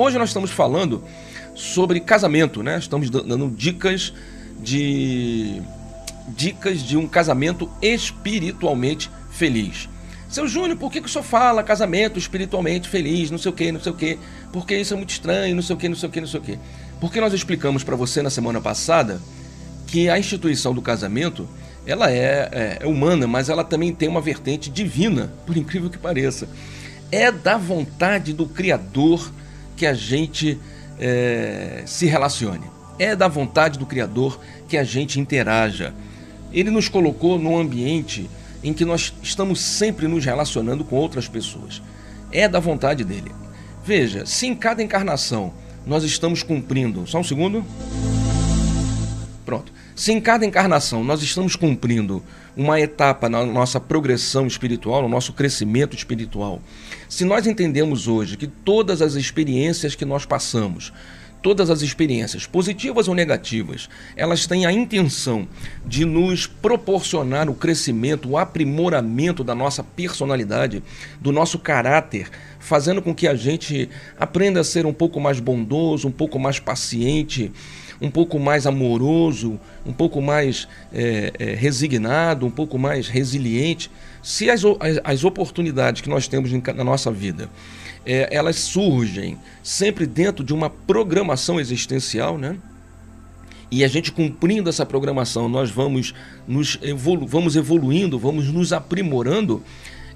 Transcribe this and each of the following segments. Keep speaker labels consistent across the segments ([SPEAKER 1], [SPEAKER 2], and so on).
[SPEAKER 1] Hoje nós estamos falando sobre casamento, né? Estamos dando dicas de dicas de um casamento espiritualmente feliz. Seu Júnior, por que, que o senhor fala casamento espiritualmente feliz, não sei o que, não sei o que? Porque isso é muito estranho, não sei o que, não sei o que, não sei o que. Porque nós explicamos para você na semana passada que a instituição do casamento ela é, é, é, humana, mas ela também tem uma vertente divina, por incrível que pareça. É da vontade do Criador que a gente é, se relacione. É da vontade do Criador que a gente interaja. Ele nos colocou num ambiente em que nós estamos sempre nos relacionando com outras pessoas. É da vontade dele. Veja, se em cada encarnação nós estamos cumprindo. Só um segundo. Pronto. Se em cada encarnação nós estamos cumprindo uma etapa na nossa progressão espiritual, no nosso crescimento espiritual, se nós entendemos hoje que todas as experiências que nós passamos, todas as experiências, positivas ou negativas, elas têm a intenção de nos proporcionar o crescimento, o aprimoramento da nossa personalidade, do nosso caráter, fazendo com que a gente aprenda a ser um pouco mais bondoso, um pouco mais paciente, um pouco mais amoroso, um pouco mais é, é, resignado, um pouco mais resiliente. Se as, as, as oportunidades que nós temos na nossa vida é, elas surgem sempre dentro de uma programação existencial, né? E a gente cumprindo essa programação, nós vamos nos evolu vamos evoluindo, vamos nos aprimorando.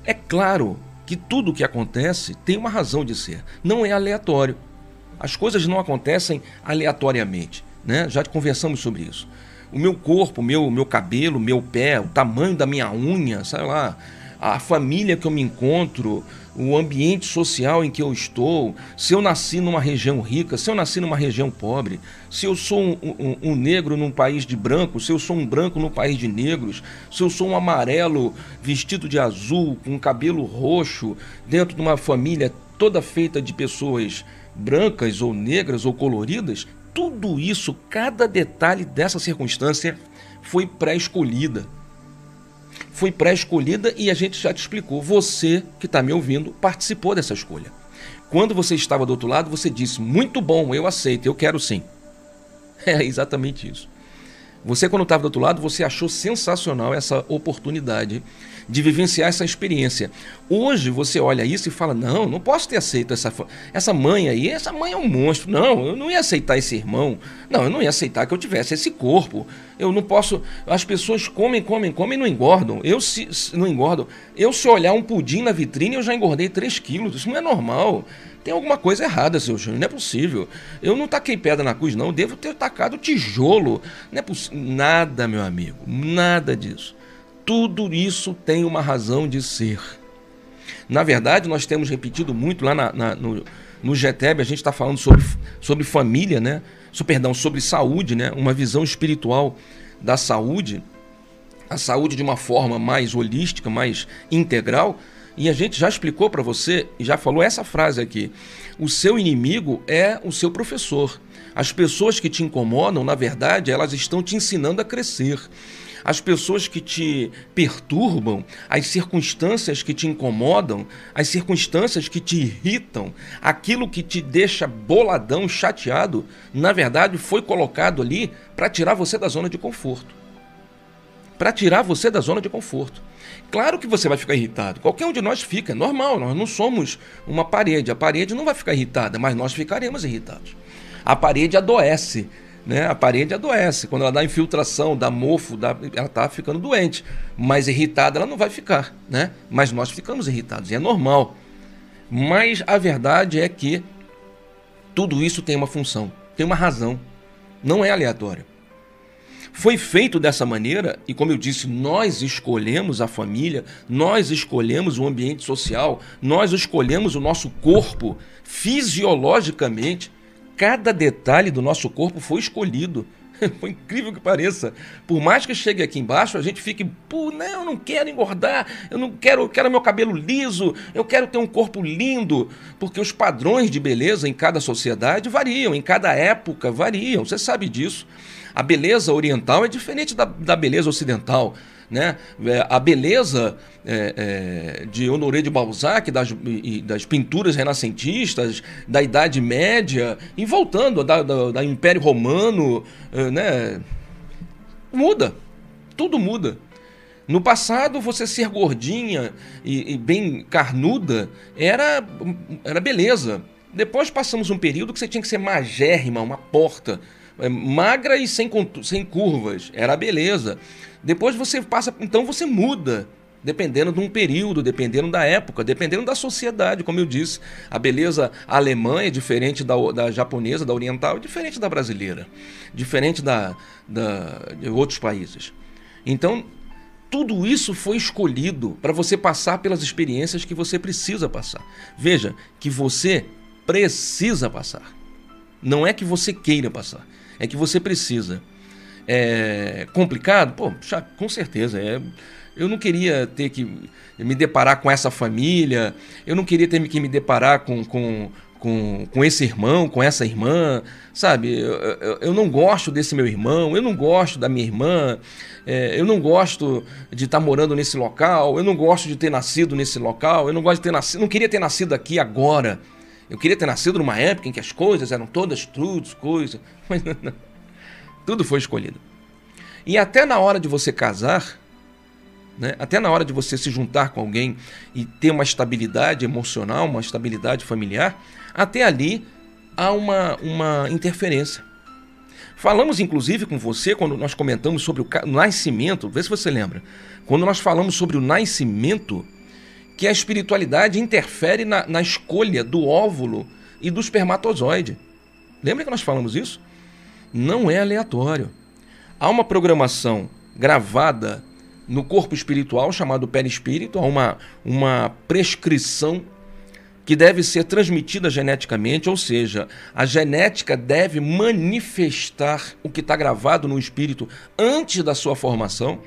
[SPEAKER 1] É claro que tudo o que acontece tem uma razão de ser, não é aleatório. As coisas não acontecem aleatoriamente né? Já conversamos sobre isso. O meu corpo, meu meu cabelo, meu pé, o tamanho da minha unha, sei lá, a família que eu me encontro, o ambiente social em que eu estou, se eu nasci numa região rica, se eu nasci numa região pobre, se eu sou um, um, um, negro num país de branco, se eu sou um branco num país de negros, se eu sou um amarelo vestido de azul, com cabelo roxo, dentro de uma família toda feita de pessoas brancas ou negras ou coloridas, tudo isso, cada detalhe dessa circunstância foi pré-escolhida. Foi pré-escolhida e a gente já te explicou. Você que está me ouvindo participou dessa escolha. Quando você estava do outro lado, você disse: Muito bom, eu aceito, eu quero sim. É exatamente isso. Você, quando estava do outro lado, você achou sensacional essa oportunidade de vivenciar essa experiência. Hoje você olha isso e fala: não, não posso ter aceito essa, essa mãe aí, essa mãe é um monstro. Não, eu não ia aceitar esse irmão. Não, eu não ia aceitar que eu tivesse esse corpo. Eu não posso. As pessoas comem, comem, comem e não engordam. Eu se, não engordo. Eu, se olhar um pudim na vitrine, eu já engordei 3 quilos. Isso não é normal. Tem alguma coisa errada, seu Júnior. Não é possível. Eu não taquei pedra na cruz, não. Eu devo ter tacado tijolo. Não é possível. Nada, meu amigo. Nada disso. Tudo isso tem uma razão de ser. Na verdade, nós temos repetido muito lá na, na, no, no GTEB, a gente está falando sobre, sobre família, né? So, perdão, sobre saúde, né? Uma visão espiritual da saúde. A saúde de uma forma mais holística, mais integral. E a gente já explicou para você e já falou essa frase aqui: o seu inimigo é o seu professor. As pessoas que te incomodam, na verdade, elas estão te ensinando a crescer. As pessoas que te perturbam, as circunstâncias que te incomodam, as circunstâncias que te irritam, aquilo que te deixa boladão, chateado, na verdade foi colocado ali para tirar você da zona de conforto. Para tirar você da zona de conforto. Claro que você vai ficar irritado. Qualquer um de nós fica, é normal, nós não somos uma parede. A parede não vai ficar irritada, mas nós ficaremos irritados. A parede adoece, né? A parede adoece. Quando ela dá infiltração, dá mofo, dá... ela está ficando doente. Mas irritada ela não vai ficar, né? Mas nós ficamos irritados, e é normal. Mas a verdade é que tudo isso tem uma função, tem uma razão. Não é aleatório. Foi feito dessa maneira, e como eu disse, nós escolhemos a família, nós escolhemos o ambiente social, nós escolhemos o nosso corpo fisiologicamente. Cada detalhe do nosso corpo foi escolhido. Foi incrível que pareça. Por mais que chegue aqui embaixo, a gente fique, pô, não, eu não quero engordar, eu não quero, eu quero meu cabelo liso, eu quero ter um corpo lindo, porque os padrões de beleza em cada sociedade variam, em cada época variam, você sabe disso. A beleza oriental é diferente da, da beleza ocidental. Né? É, a beleza é, é, de Honoré de Balzac, das, das pinturas renascentistas, da Idade Média, e voltando da, da, da Império Romano, é, né? muda. Tudo muda. No passado, você ser gordinha e, e, bem carnuda era, era beleza. Depois passamos um período que você tinha que ser magérrima, uma porta, magra e sem, sem curvas. Era beleza. Depois você passa, então você muda, dependendo de um período, dependendo da época, dependendo da sociedade, como eu disse. A beleza alemã é diferente da, da japonesa, da oriental, é diferente da brasileira, diferente da, da, de outros países. Então, tudo isso foi escolhido para você passar pelas experiências que você precisa passar. Veja que você precisa passar. Não é que você queira passar, é que você precisa. É complicado? Pô, com certeza. É, eu não queria ter que me deparar com essa família, eu não queria ter que me deparar com, com, com, com esse irmão, com essa irmã, sabe? Eu, eu, eu, não gosto desse meu irmão, eu não gosto da minha irmã, é, eu não gosto de estar tá morando nesse local, eu não gosto de ter nascido nesse local, eu não gosto de ter nascido, não queria ter nascido aqui agora. Eu queria ter nascido numa época em que as coisas eram todas trudes, coisas, mas não, não. tudo foi escolhido. E até na hora de você casar, né? Até na hora de você se juntar com alguém e ter uma estabilidade emocional, uma estabilidade familiar, até ali há uma, uma interferência. Falamos inclusive com você quando nós comentamos sobre o nascimento, vê se você lembra. Quando nós falamos sobre o nascimento, que a espiritualidade interfere na, na escolha do óvulo e do espermatozoide. Lembra que nós falamos isso? Não é aleatório. Há uma programação gravada no corpo espiritual, chamado perispírito, há uma, uma prescrição que deve ser transmitida geneticamente, ou seja, a genética deve manifestar o que está gravado no espírito antes da sua formação.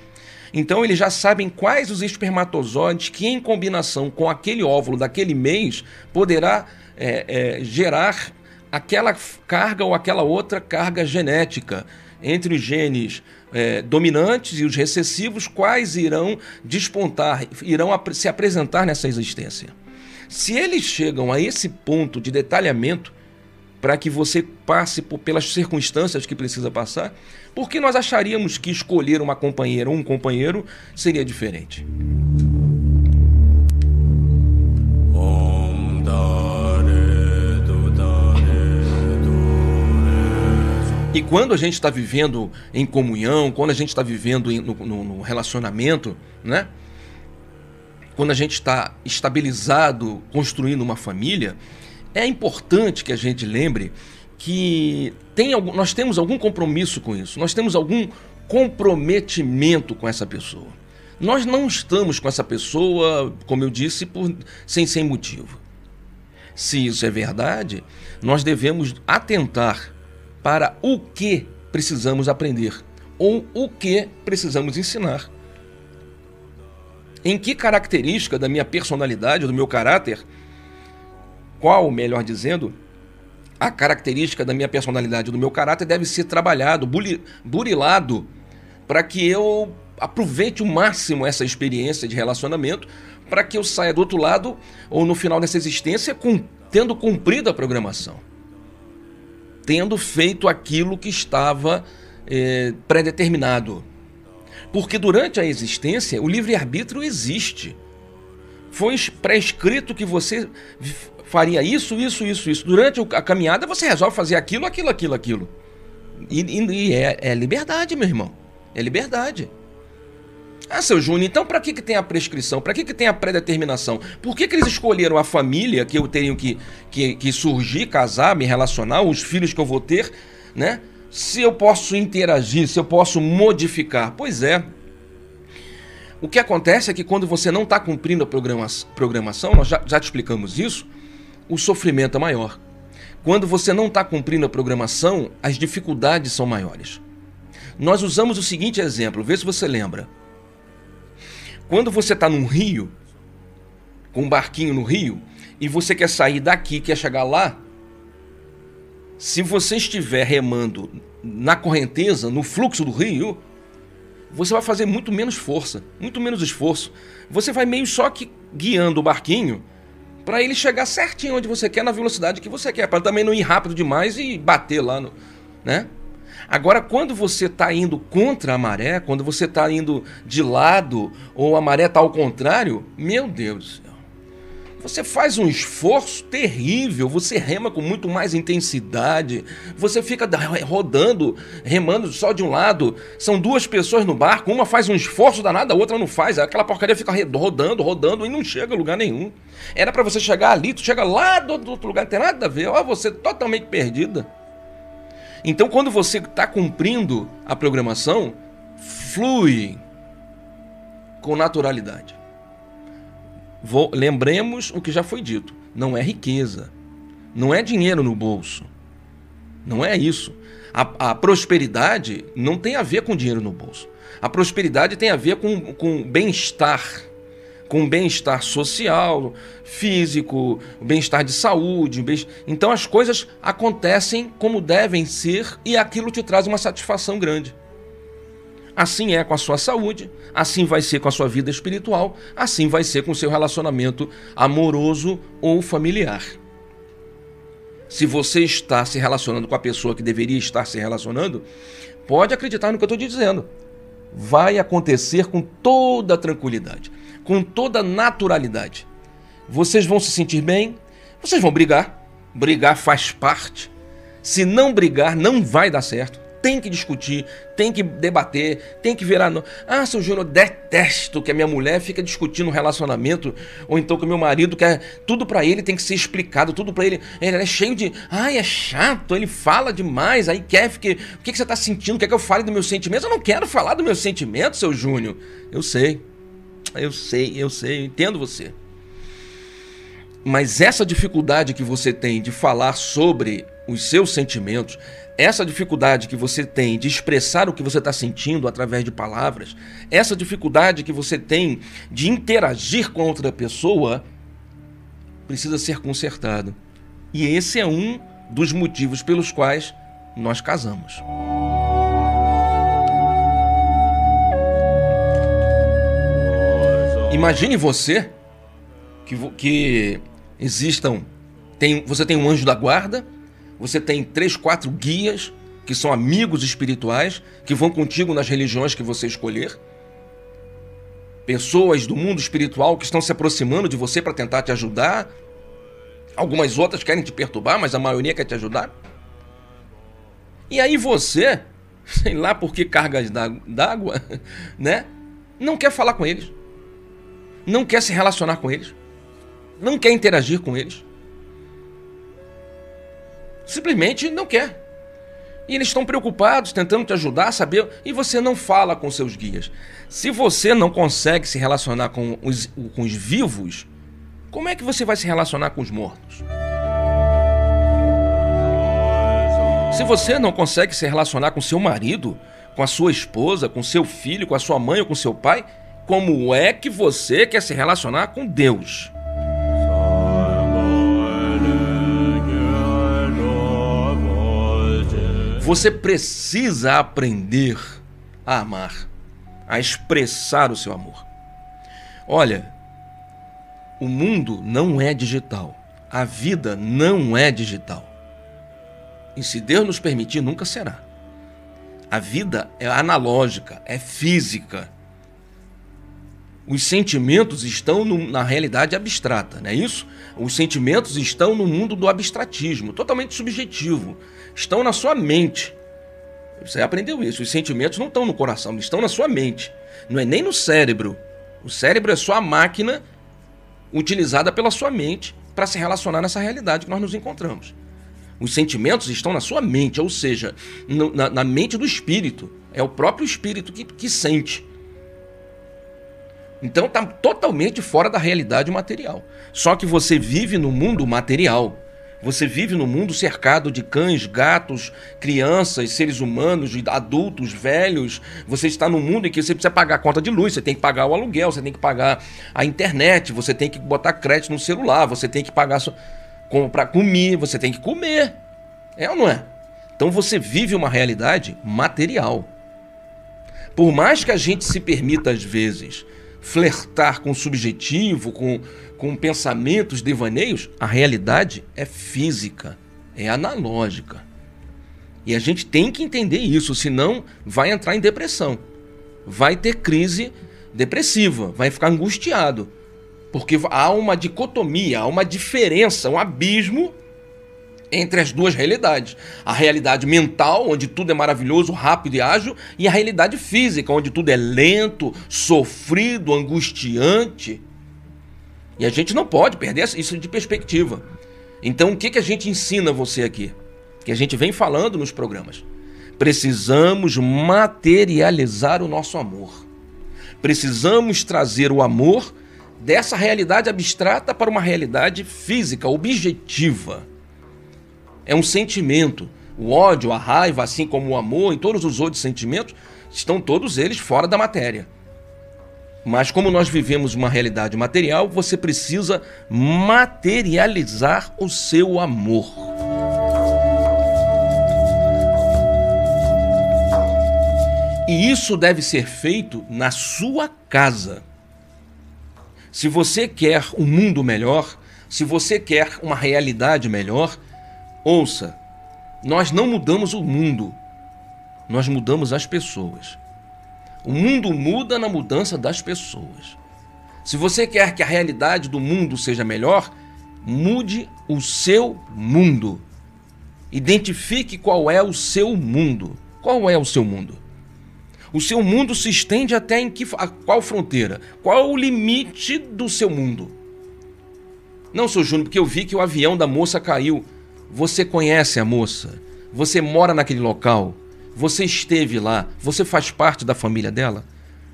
[SPEAKER 1] Então eles já sabem quais os espermatozoides que, em combinação com aquele óvulo daquele mês, poderá é, é, gerar aquela carga ou aquela outra carga genética entre os genes é, dominantes e os recessivos, quais irão despontar, irão ap se apresentar nessa existência. Se eles chegam a esse ponto de detalhamento, para que você passe por, pelas circunstâncias que precisa passar, por que nós acharíamos que escolher uma companheira ou um companheiro seria diferente? E quando a gente está vivendo em comunhão, quando a gente está vivendo em, no, no, relacionamento, né? Quando a gente está estabilizado, construindo uma família, é importante que a gente lembre que tem algum, nós temos algum compromisso com isso, nós temos algum comprometimento com essa pessoa. Nós não estamos com essa pessoa, como eu disse, por, sem, sem motivo. Se isso é verdade, nós devemos atentar para o que precisamos aprender ou o que precisamos ensinar. Em que característica da minha personalidade, do meu caráter, qual, melhor dizendo, a característica da minha personalidade, do meu caráter deve ser trabalhado, burilado, para que eu aproveite o máximo essa experiência de relacionamento, para que eu saia do outro lado ou no final dessa existência com, tendo cumprido a programação tendo feito aquilo que estava é, predeterminado. Porque durante a existência, o livre-arbítrio existe. Foi prescrito que você faria isso, isso, isso, isso. Durante a caminhada, você resolve fazer aquilo, aquilo, aquilo, aquilo. E, e é, é liberdade, meu irmão. É liberdade. Ah, seu Júnior, então para que, que tem a prescrição? Para que, que tem a predeterminação? Por que, que eles escolheram a família que eu tenho que, que, que surgir, casar, me relacionar, os filhos que eu vou ter, né? Se eu posso interagir, se eu posso modificar. Pois é. O que acontece é que quando você não está cumprindo a programa, programação, nós já, já te explicamos isso, o sofrimento é maior. Quando você não está cumprindo a programação, as dificuldades são maiores. Nós usamos o seguinte exemplo, vê se você lembra. Quando você está num rio, com um barquinho no rio, e você quer sair daqui, quer chegar lá, se você estiver remando na correnteza, no fluxo do rio, você vai fazer muito menos força, muito menos esforço. Você vai meio só que guiando o barquinho para ele chegar certinho onde você quer, na velocidade que você quer, para também não ir rápido demais e bater lá no, né? Agora, quando você está indo contra a maré, quando você está indo de lado ou a maré está ao contrário, meu Deus, você faz um esforço terrível, você rema com muito mais intensidade, você fica rodando, remando só de um lado. São duas pessoas no barco, uma faz um esforço danado, a outra não faz. Aquela porcaria fica rodando, rodando e não chega a lugar nenhum. Era para você chegar ali, tu chega lá do outro lugar, não tem nada a ver, ó, você totalmente perdida. Então, quando você está cumprindo a programação, flui com naturalidade. Vou, lembremos o que já foi dito: não é riqueza, não é dinheiro no bolso, não é isso. A, a prosperidade não tem a ver com dinheiro no bolso. A prosperidade tem a ver com, com bem-estar, com bem-estar social, físico, bem-estar de saúde. Bem então as coisas acontecem como devem ser e aquilo te traz uma satisfação grande. Assim é com a sua saúde, assim vai ser com a sua vida espiritual, assim vai ser com o seu relacionamento amoroso ou familiar. Se você está se relacionando com a pessoa que deveria estar se relacionando, pode acreditar no que eu estou dizendo. Vai acontecer com toda tranquilidade, com toda naturalidade. Vocês vão se sentir bem, vocês vão brigar. Brigar faz parte. Se não brigar, não vai dar certo tem que discutir, tem que debater, tem que virar. No... Ah, seu Júnior, detesto que a minha mulher fica discutindo um relacionamento, ou então que o meu marido quer. Tudo para ele tem que ser explicado, tudo para ele. Ele é cheio de. Ai, é chato, ele fala demais, aí quer. Fique... O que, que você tá sentindo? Quer que eu fale dos meus sentimentos? Eu não quero falar dos meus sentimentos, seu Júnior. Eu sei. Eu sei, eu sei, eu entendo você. Mas essa dificuldade que você tem de falar sobre os seus sentimentos, essa dificuldade que você tem de expressar o que você está sentindo através de palavras, essa dificuldade que você tem de interagir com outra pessoa, precisa ser consertado. E esse é um dos motivos pelos quais nós casamos. Imagine você que, que existam. Tem, você tem um anjo da guarda você tem três, quatro guias que são amigos espirituais que vão contigo nas religiões que você escolher. Pessoas do mundo espiritual que estão se aproximando de você para tentar te ajudar. Algumas outras querem te perturbar, mas a maioria quer te ajudar. E aí você, sei lá por que cargas d'água, né? Não quer falar com eles. Não quer se relacionar com eles. Não quer interagir com eles simplesmente não quer. E eles estão preocupados, tentando te ajudar saber, e você não fala com seus guias. Se você não consegue se relacionar com os, com os vivos, como é que você vai se relacionar com os mortos? Se você não consegue se relacionar com seu marido, com a sua esposa, com seu filho, com a sua mãe ou com seu pai, como é que você quer se relacionar com Deus? Você precisa aprender a amar, a expressar o seu amor. Olha, o mundo não é digital. A vida não é digital. E se Deus nos permitir, nunca será. A vida é analógica, é física. Os sentimentos estão no, na realidade abstrata, não é isso? Os sentimentos estão no mundo do abstratismo, totalmente subjetivo estão na sua mente. Você aprendeu isso. Os sentimentos não estão no coração, estão na sua mente. Não é nem no cérebro. O cérebro é só a máquina utilizada pela sua mente para se relacionar nessa realidade que nós nos encontramos. Os sentimentos estão na sua mente, ou seja, no, na, na, mente do espírito. É o próprio espírito que, que sente. Então está totalmente fora da realidade material. Só que você vive no mundo material. Você vive no mundo cercado de cães, gatos, crianças, seres humanos, adultos, velhos. Você está num mundo em que você precisa pagar a conta de luz, você tem que pagar o aluguel, você tem que pagar a internet, você tem que botar crédito no celular, você tem que pagar para comer, você tem que comer. É ou não é? Então você vive uma realidade material. Por mais que a gente se permita, às vezes, flertar com o subjetivo, com, com pensamentos, devaneios, a realidade é física, é analógica. E a gente tem que entender isso, senão vai entrar em depressão. Vai ter crise depressiva, vai ficar angustiado. Porque há uma dicotomia, há uma diferença, um abismo entre as duas realidades. A realidade mental, onde tudo é maravilhoso, rápido e ágil, e a realidade física, onde tudo é lento, sofrido, angustiante. E a gente não pode perder isso de perspectiva. Então, o que, que a gente ensina você aqui? Que a gente vem falando nos programas. Precisamos materializar o nosso amor. Precisamos trazer o amor dessa realidade abstrata para uma realidade física, objetiva é um sentimento. O ódio, a raiva, assim como o amor e todos os outros sentimentos, estão todos eles fora da matéria. Mas como nós vivemos uma realidade material, você precisa materializar o seu amor. E isso deve ser feito na sua casa. Se você quer um mundo melhor, se você quer uma realidade melhor, Ouça, nós não mudamos o mundo, nós mudamos as pessoas. O mundo muda na mudança das pessoas. Se você quer que a realidade do mundo seja melhor, mude o seu mundo. Identifique qual é o seu mundo. Qual é o seu mundo? O seu mundo se estende até em que, a qual fronteira? Qual o limite do seu mundo? Não, sou Júnior, porque eu vi que o avião da moça caiu. Você conhece a moça? Você mora naquele local? Você esteve lá? Você faz parte da família dela?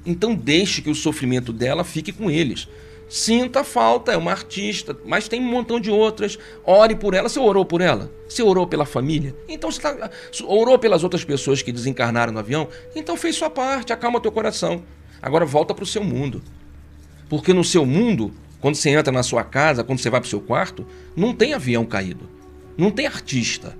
[SPEAKER 1] Então deixe que o sofrimento dela fique com eles. Sinta falta, é uma artista, mas tem um montão de outras. Ore por ela. Você orou por ela? Você orou pela família? Então você tá, orou pelas outras pessoas que desencarnaram no avião? Então fez sua parte, acalma teu coração. Agora volta para o seu mundo. Porque no seu mundo, quando você entra na sua casa, quando você vai para o seu quarto, não tem avião caído. Não tem artista.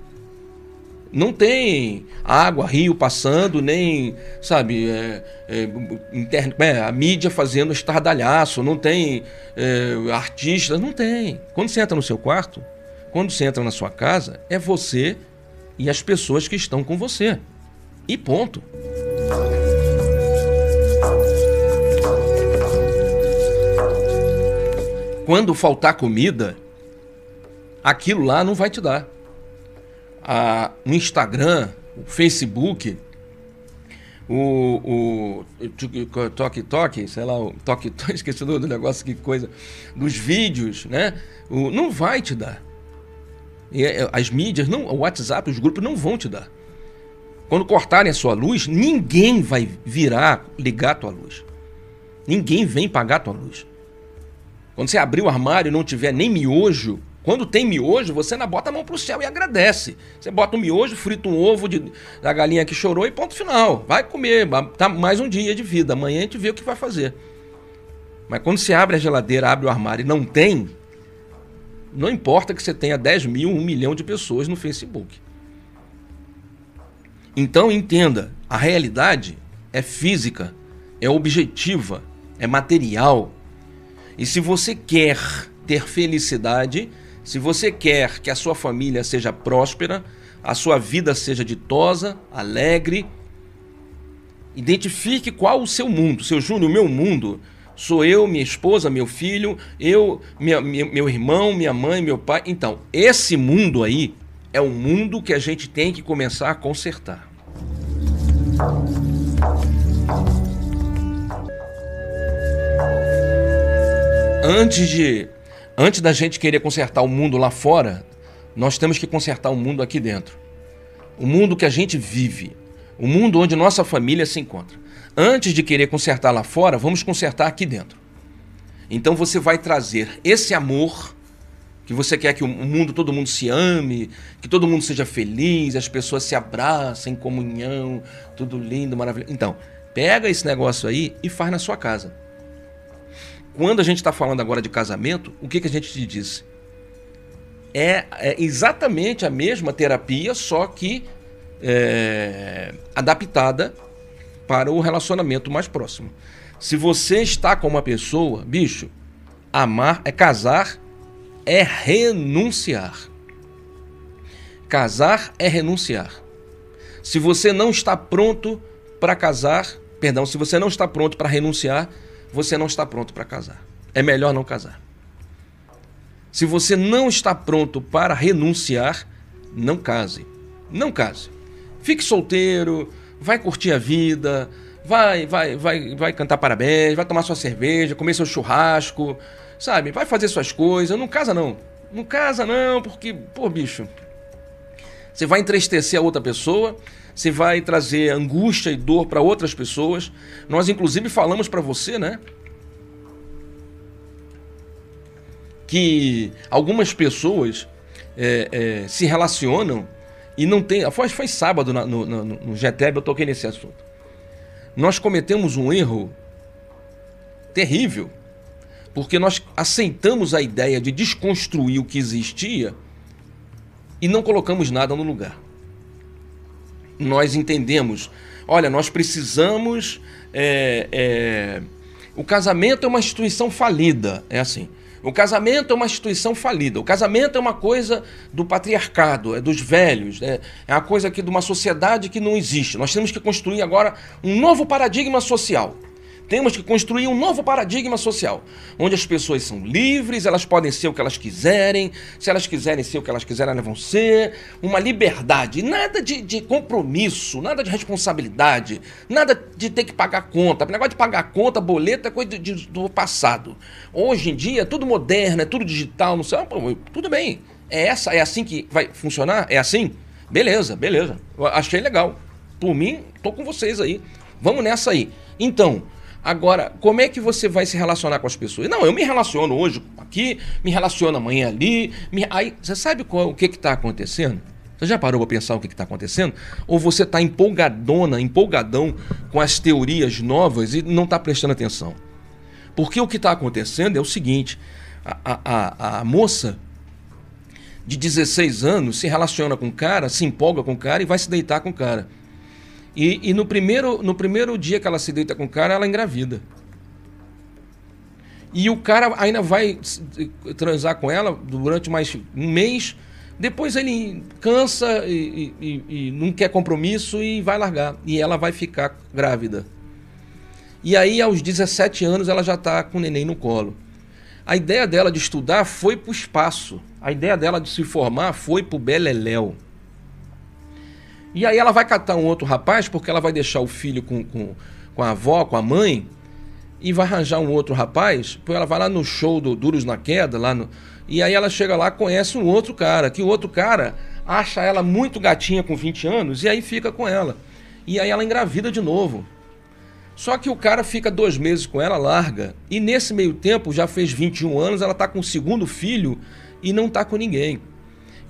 [SPEAKER 1] Não tem água, rio passando, nem, sabe, é, é, interno, é, a mídia fazendo estardalhaço, não tem é, artistas, não tem. Quando você entra no seu quarto, quando você entra na sua casa, é você e as pessoas que estão com você. E ponto. Quando faltar comida, aquilo lá não vai te dar. A, o Instagram, o Facebook, o, o Toque Toque, sei lá, o Toque Toque, esqueci do, do negócio, que coisa, dos vídeos, né? O, não vai te dar. E, é, as mídias, não, o WhatsApp, os grupos não vão te dar. Quando cortarem a sua luz, ninguém vai virar, ligar a tua luz. Ninguém vem pagar a tua luz. Quando você abrir o armário e não tiver nem miojo, quando tem miojo, você ainda bota a mão pro céu e agradece. Você bota um miojo, frita um ovo de, da galinha que chorou e ponto final. Vai comer, tá mais um dia de vida. Amanhã a gente vê o que vai fazer. Mas quando você abre a geladeira, abre o armário e não tem, não importa que você tenha 10 mil, 1 milhão de pessoas no Facebook. Então entenda, a realidade é física, é objetiva, é material. E se você quer ter felicidade, se você quer que a sua família seja próspera, a sua vida seja ditosa, alegre, identifique qual o seu mundo. Seu Júnior, o meu mundo sou eu, minha esposa, meu filho, eu, minha, meu irmão, minha mãe, meu pai. Então, esse mundo aí é o mundo que a gente tem que começar a consertar. Antes de Antes da gente querer consertar o mundo lá fora, nós temos que consertar o mundo aqui dentro. O mundo que a gente vive, o mundo onde nossa família se encontra. Antes de querer consertar lá fora, vamos consertar aqui dentro. Então você vai trazer esse amor que você quer que o mundo, todo mundo se ame, que todo mundo seja feliz, as pessoas se abracem em comunhão, tudo lindo, maravilhoso. Então, pega esse negócio aí e faz na sua casa. Quando a gente está falando agora de casamento, o que, que a gente te disse? É, é exatamente a mesma terapia, só que é, adaptada para o relacionamento mais próximo. Se você está com uma pessoa, bicho, amar é casar, é renunciar. Casar é renunciar. Se você não está pronto para casar, perdão, se você não está pronto para renunciar, você não está pronto para casar. É melhor não casar. Se você não está pronto para renunciar, não case. Não case. Fique solteiro, vai curtir a vida, vai, vai, vai, vai cantar parabéns, vai tomar sua cerveja, comer seu churrasco, sabe? Vai fazer suas coisas. Não casa não. Não casa não, porque, pô, bicho, você vai entristecer a outra pessoa, você vai trazer angústia e dor para outras pessoas. Nós, inclusive, falamos para você, né? Que algumas pessoas é, é, se relacionam e não tem. Foi, foi sábado no, no, no GTEB, eu toquei nesse assunto. Nós cometemos um erro terrível, porque nós aceitamos a ideia de desconstruir o que existia e não colocamos nada no lugar. Nós entendemos, olha, nós precisamos. É, é, o casamento é uma instituição falida, é assim. O casamento é uma instituição falida. O casamento é uma coisa do patriarcado, é dos velhos, é, é uma coisa aqui de uma sociedade que não existe. Nós temos que construir agora um novo paradigma social. Temos que construir um novo paradigma social, onde as pessoas são livres, elas podem ser o que elas quiserem, se elas quiserem ser o que elas quiserem, elas vão ser. Uma liberdade, nada de, de compromisso, nada de responsabilidade, nada de ter que pagar conta. O negócio de pagar conta, boleto é coisa de, de, do passado. Hoje em dia é tudo moderno, é tudo digital, não sei. Ah, tudo bem. É essa, é assim que vai funcionar? É assim? Beleza, beleza. Achei legal. Por mim, tô com vocês aí. Vamos nessa aí. Então, Agora, como é que você vai se relacionar com as pessoas? Não, eu me relaciono hoje aqui, me relaciono amanhã ali. Me... Aí, você sabe qual, o que está acontecendo? Você já parou para pensar o que está acontecendo? Ou você está empolgadona, empolgadão com as teorias novas e não está prestando atenção? Porque o que está acontecendo é o seguinte: a, a, a, moça de 16 anos se relaciona com o cara, se empolga com o cara e vai se deitar com o cara. E, e no, primeiro, no primeiro dia que ela se deita com o cara, ela engravida. E o cara ainda vai transar com ela durante mais um mês. Depois ele cansa e, e, e, não quer compromisso e vai largar. E ela vai ficar grávida. E aí, aos 17 anos, ela já está com o neném no colo. A ideia dela de estudar foi para o espaço. A ideia dela de se formar foi para o Beleléu. E aí ela vai catar um outro rapaz, porque ela vai deixar o filho com, com, com a avó, com a mãe, e vai arranjar um outro rapaz, porque ela vai lá no show do Duros na Queda, lá no. E aí ela chega lá, conhece um outro cara, que o outro cara acha ela muito gatinha com 20 anos, e aí fica com ela. E aí ela engravida de novo. Só que o cara fica dois meses com ela, larga. E nesse meio tempo, já fez 21 anos, ela tá com o segundo filho e não tá com ninguém.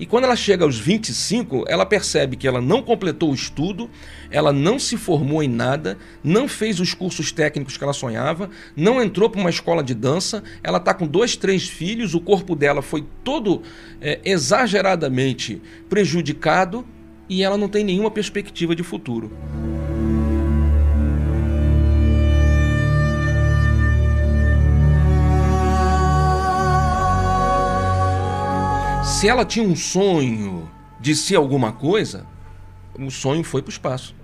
[SPEAKER 1] E quando ela chega aos 25, ela percebe que ela não completou o estudo, ela não se formou em nada, não fez os cursos técnicos que ela sonhava, não entrou para uma escola de dança, ela está com dois, três filhos, o corpo dela foi todo é, exageradamente prejudicado e ela não tem nenhuma perspectiva de futuro. Se ela tinha um sonho de ser alguma coisa, o sonho foi para o espaço.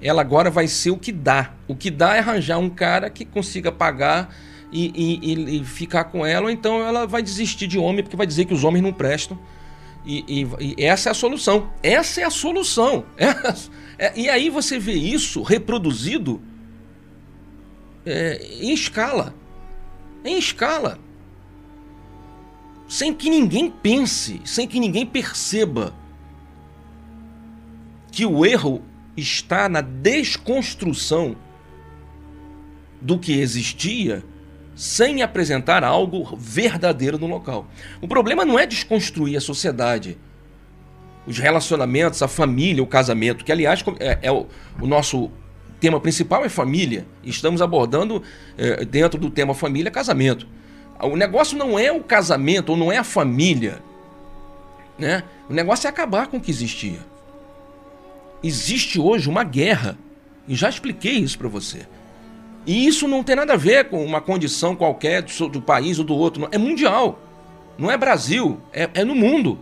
[SPEAKER 1] Ela agora vai ser o que dá. O que dá é arranjar um cara que consiga pagar e, e, e ficar com ela, ou então ela vai desistir de homem, porque vai dizer que os homens não prestam. E, e essa é a solução. Essa é a solução. É, é, e aí você vê isso reproduzido é, em escala. Em escala sem que ninguém pense, sem que ninguém perceba que o erro está na desconstrução do que existia sem apresentar algo verdadeiro no local. O problema não é desconstruir a sociedade, os relacionamentos, a família, o casamento, que aliás é, é o, o, nosso tema principal é família. Estamos abordando é, dentro do tema família casamento. O negócio não é o casamento ou não é a família. Né? O negócio é acabar com o que existia. Existe hoje uma guerra E já expliquei isso para você. E isso não tem nada a ver com uma condição qualquer do, do país ou do outro. Não. É mundial. Não é Brasil. É, é no mundo.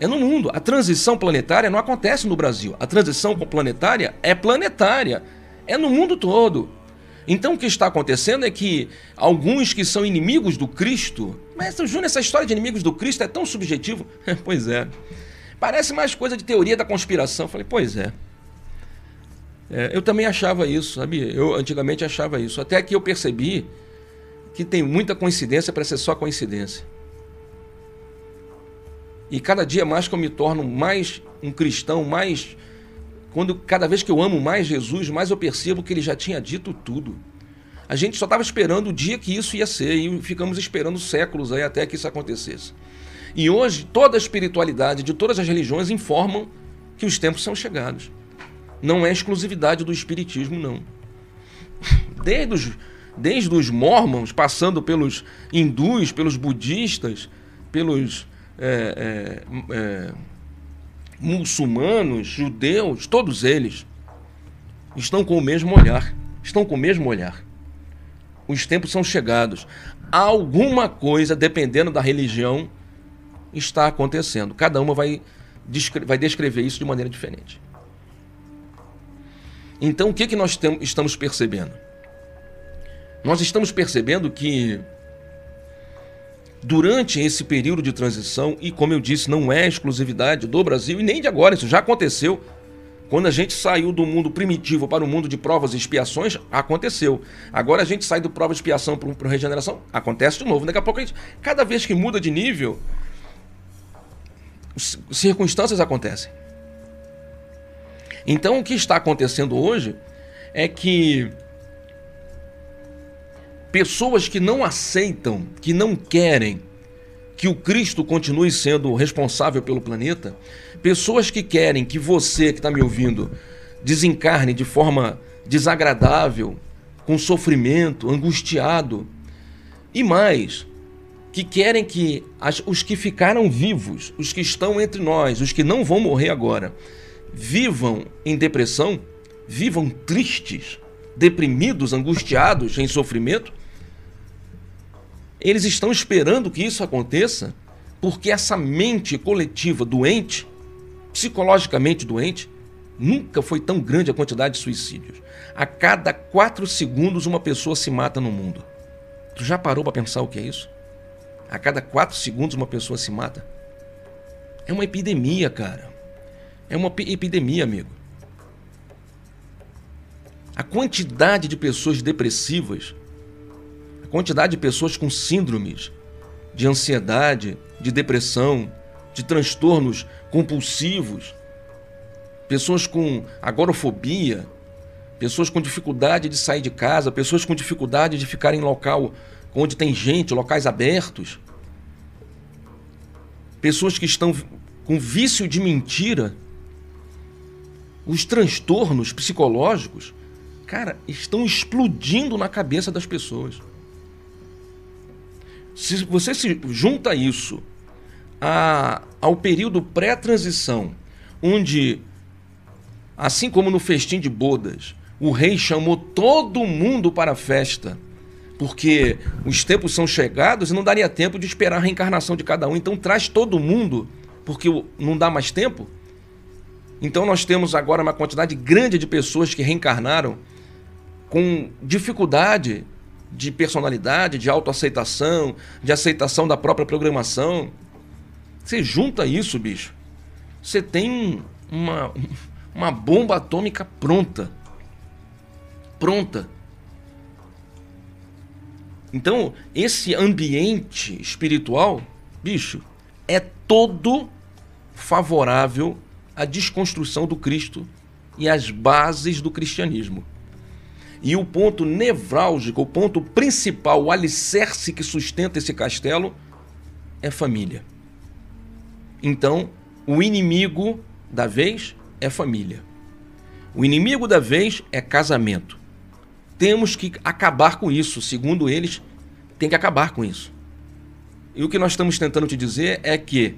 [SPEAKER 1] É no mundo. A transição planetária não acontece no Brasil. A transição planetária é planetária. É no mundo todo. Então o que está acontecendo é que alguns que são inimigos do Cristo. Mas, Júnior, essa história de inimigos do Cristo é tão subjetivo. pois é. Parece mais coisa de teoria da conspiração. Falei, pois é. É, eu também achava isso, sabe? Eu antigamente achava isso. Até que eu percebi que tem muita coincidência para ser só coincidência. E cada dia mais que eu me torno mais um cristão, mais. Quando cada vez que eu amo mais Jesus, mais eu percebo que ele já tinha dito tudo. A gente só estava esperando o dia que isso ia ser e ficamos esperando séculos aí até que isso acontecesse. E hoje toda a espiritualidade de todas as religiões informam que os tempos são chegados não é exclusividade do espiritismo, não. Desde os, desde os mormons, passando pelos hindus, pelos budistas, pelos é, é, é, muçulmanos, judeus, todos eles estão com o mesmo olhar. Estão com o mesmo olhar. Os tempos são chegados. Alguma coisa, dependendo da religião, está acontecendo. Cada uma vai, vai descrever isso de maneira diferente. Então, o que, que nós estamos percebendo? Nós estamos percebendo que durante esse período de transição, e como eu disse, não é exclusividade do Brasil e nem de agora, isso já aconteceu. Quando a gente saiu do mundo primitivo para o mundo de provas e expiações, aconteceu. Agora a gente sai do prova e expiação para regeneração, acontece de novo. Daqui a pouco a gente, cada vez que muda de nível, circunstâncias acontecem. Então, o que está acontecendo hoje é que pessoas que não aceitam, que não querem que o Cristo continue sendo responsável pelo planeta, pessoas que querem que você que está me ouvindo desencarne de forma desagradável, com sofrimento, angustiado, e mais, que querem que as, os que ficaram vivos, os que estão entre nós, os que não vão morrer agora, vivam em depressão, vivam tristes, deprimidos, angustiados, em sofrimento, eles estão esperando que isso aconteça porque essa mente coletiva doente, psicologicamente doente, nunca foi tão grande a quantidade de suicídios. A cada quatro segundos uma pessoa se mata no mundo. Tu já parou para pensar o que é isso? A cada quatro segundos uma pessoa se mata? É uma epidemia, cara. É uma epidemia, amigo. A quantidade de pessoas depressivas, a quantidade de pessoas com síndromes de ansiedade, de depressão, de transtornos compulsivos, pessoas com agorafobia, pessoas com dificuldade de sair de casa, pessoas com dificuldade de ficar em local onde tem gente, locais abertos, pessoas que estão com vício de mentira os transtornos psicológicos, cara, estão explodindo na cabeça das pessoas. Se você se junta isso a, ao período pré-transição, onde, assim como no festim de bodas, o rei chamou todo mundo para a festa, porque os tempos são chegados e não daria tempo de esperar a reencarnação de cada um. Então traz todo mundo, porque não dá mais tempo. Então nós temos agora uma quantidade grande de pessoas que reencarnaram com dificuldade de personalidade, de autoaceitação, de aceitação da própria programação. Você junta isso, bicho. Você tem uma, uma bomba atômica pronta. Pronta. Então, esse ambiente espiritual, bicho, é todo favorável a desconstrução do Cristo e as bases do cristianismo. E o ponto nevrálgico, o ponto principal, o alicerce que sustenta esse castelo é família. Então, o inimigo da vez é família. O inimigo da vez é casamento. Temos que acabar com isso, segundo eles, tem que acabar com isso. E o que nós estamos tentando te dizer é que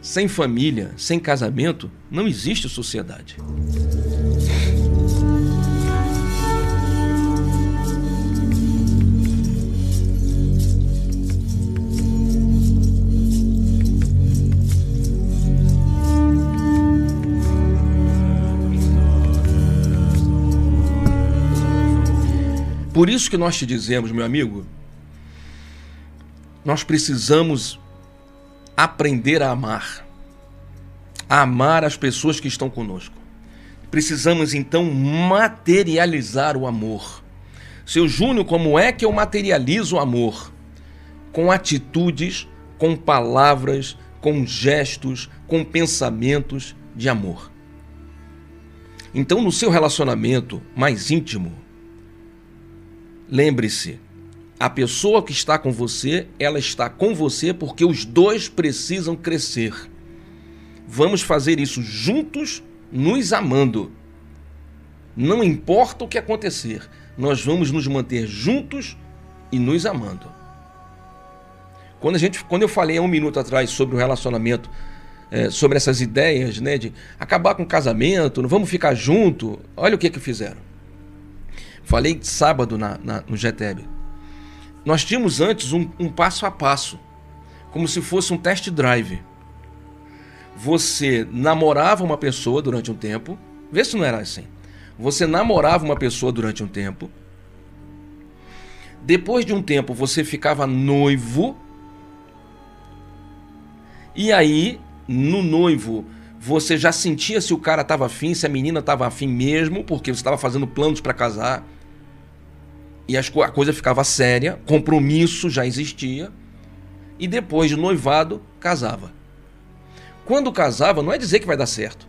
[SPEAKER 1] sem família, sem casamento, não existe sociedade. Por isso que nós te dizemos, meu amigo, nós precisamos aprender a amar. A amar as pessoas que estão conosco. Precisamos então materializar o amor. Seu Júnior, como é que eu materializo o amor? Com atitudes, com palavras, com gestos, com pensamentos de amor. Então, no seu relacionamento mais íntimo, Lembre-se, a pessoa que está com você, ela está com você porque os dois precisam crescer. Vamos fazer isso juntos, nos amando. Não importa o que acontecer, nós vamos nos manter juntos e nos amando. Quando, a gente, quando eu falei há um minuto atrás sobre o relacionamento, é, sobre essas ideias né, de acabar com o casamento, não vamos ficar junto, olha o que, que fizeram Falei sábado na, na, no GTEB. Nós tínhamos antes um, um passo a passo, como se fosse um test drive. Você namorava uma pessoa durante um tempo, vê se não era assim. Você namorava uma pessoa durante um tempo. Depois de um tempo você ficava noivo. E aí, no noivo, você já sentia se o cara estava afim, se a menina estava afim mesmo, porque você estava fazendo planos para casar e as, a coisa ficava séria, compromisso já existia, e depois de noivado, casava. Quando casava, não é dizer que vai dar certo.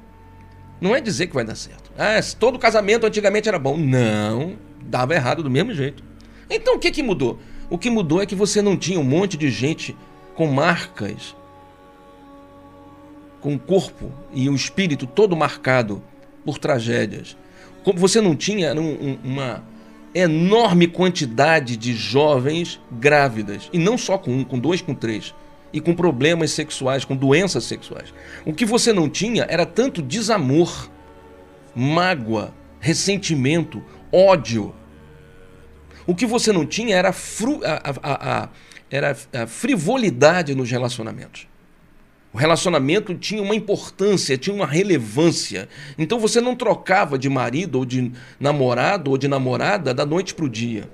[SPEAKER 1] Não é dizer que vai dar certo. Ah, todo casamento antigamente era bom. Não, dava errado do mesmo jeito. Então o que, que mudou? O que mudou é que você não tinha um monte de gente com marcas, com o corpo e o espírito todo marcado por tragédias. Como você não tinha um, um, uma enorme quantidade de jovens grávidas, e não só com um, com dois, com três, e com problemas sexuais, com doenças sexuais. O que você não tinha era tanto desamor, mágoa, ressentimento, ódio. O que você não tinha era, fru, a, a, a, era frivolidade nos relacionamentos. O relacionamento tinha uma importância, tinha uma relevância. Então você não trocava de marido ou de namorado ou de namorada da noite para o dia.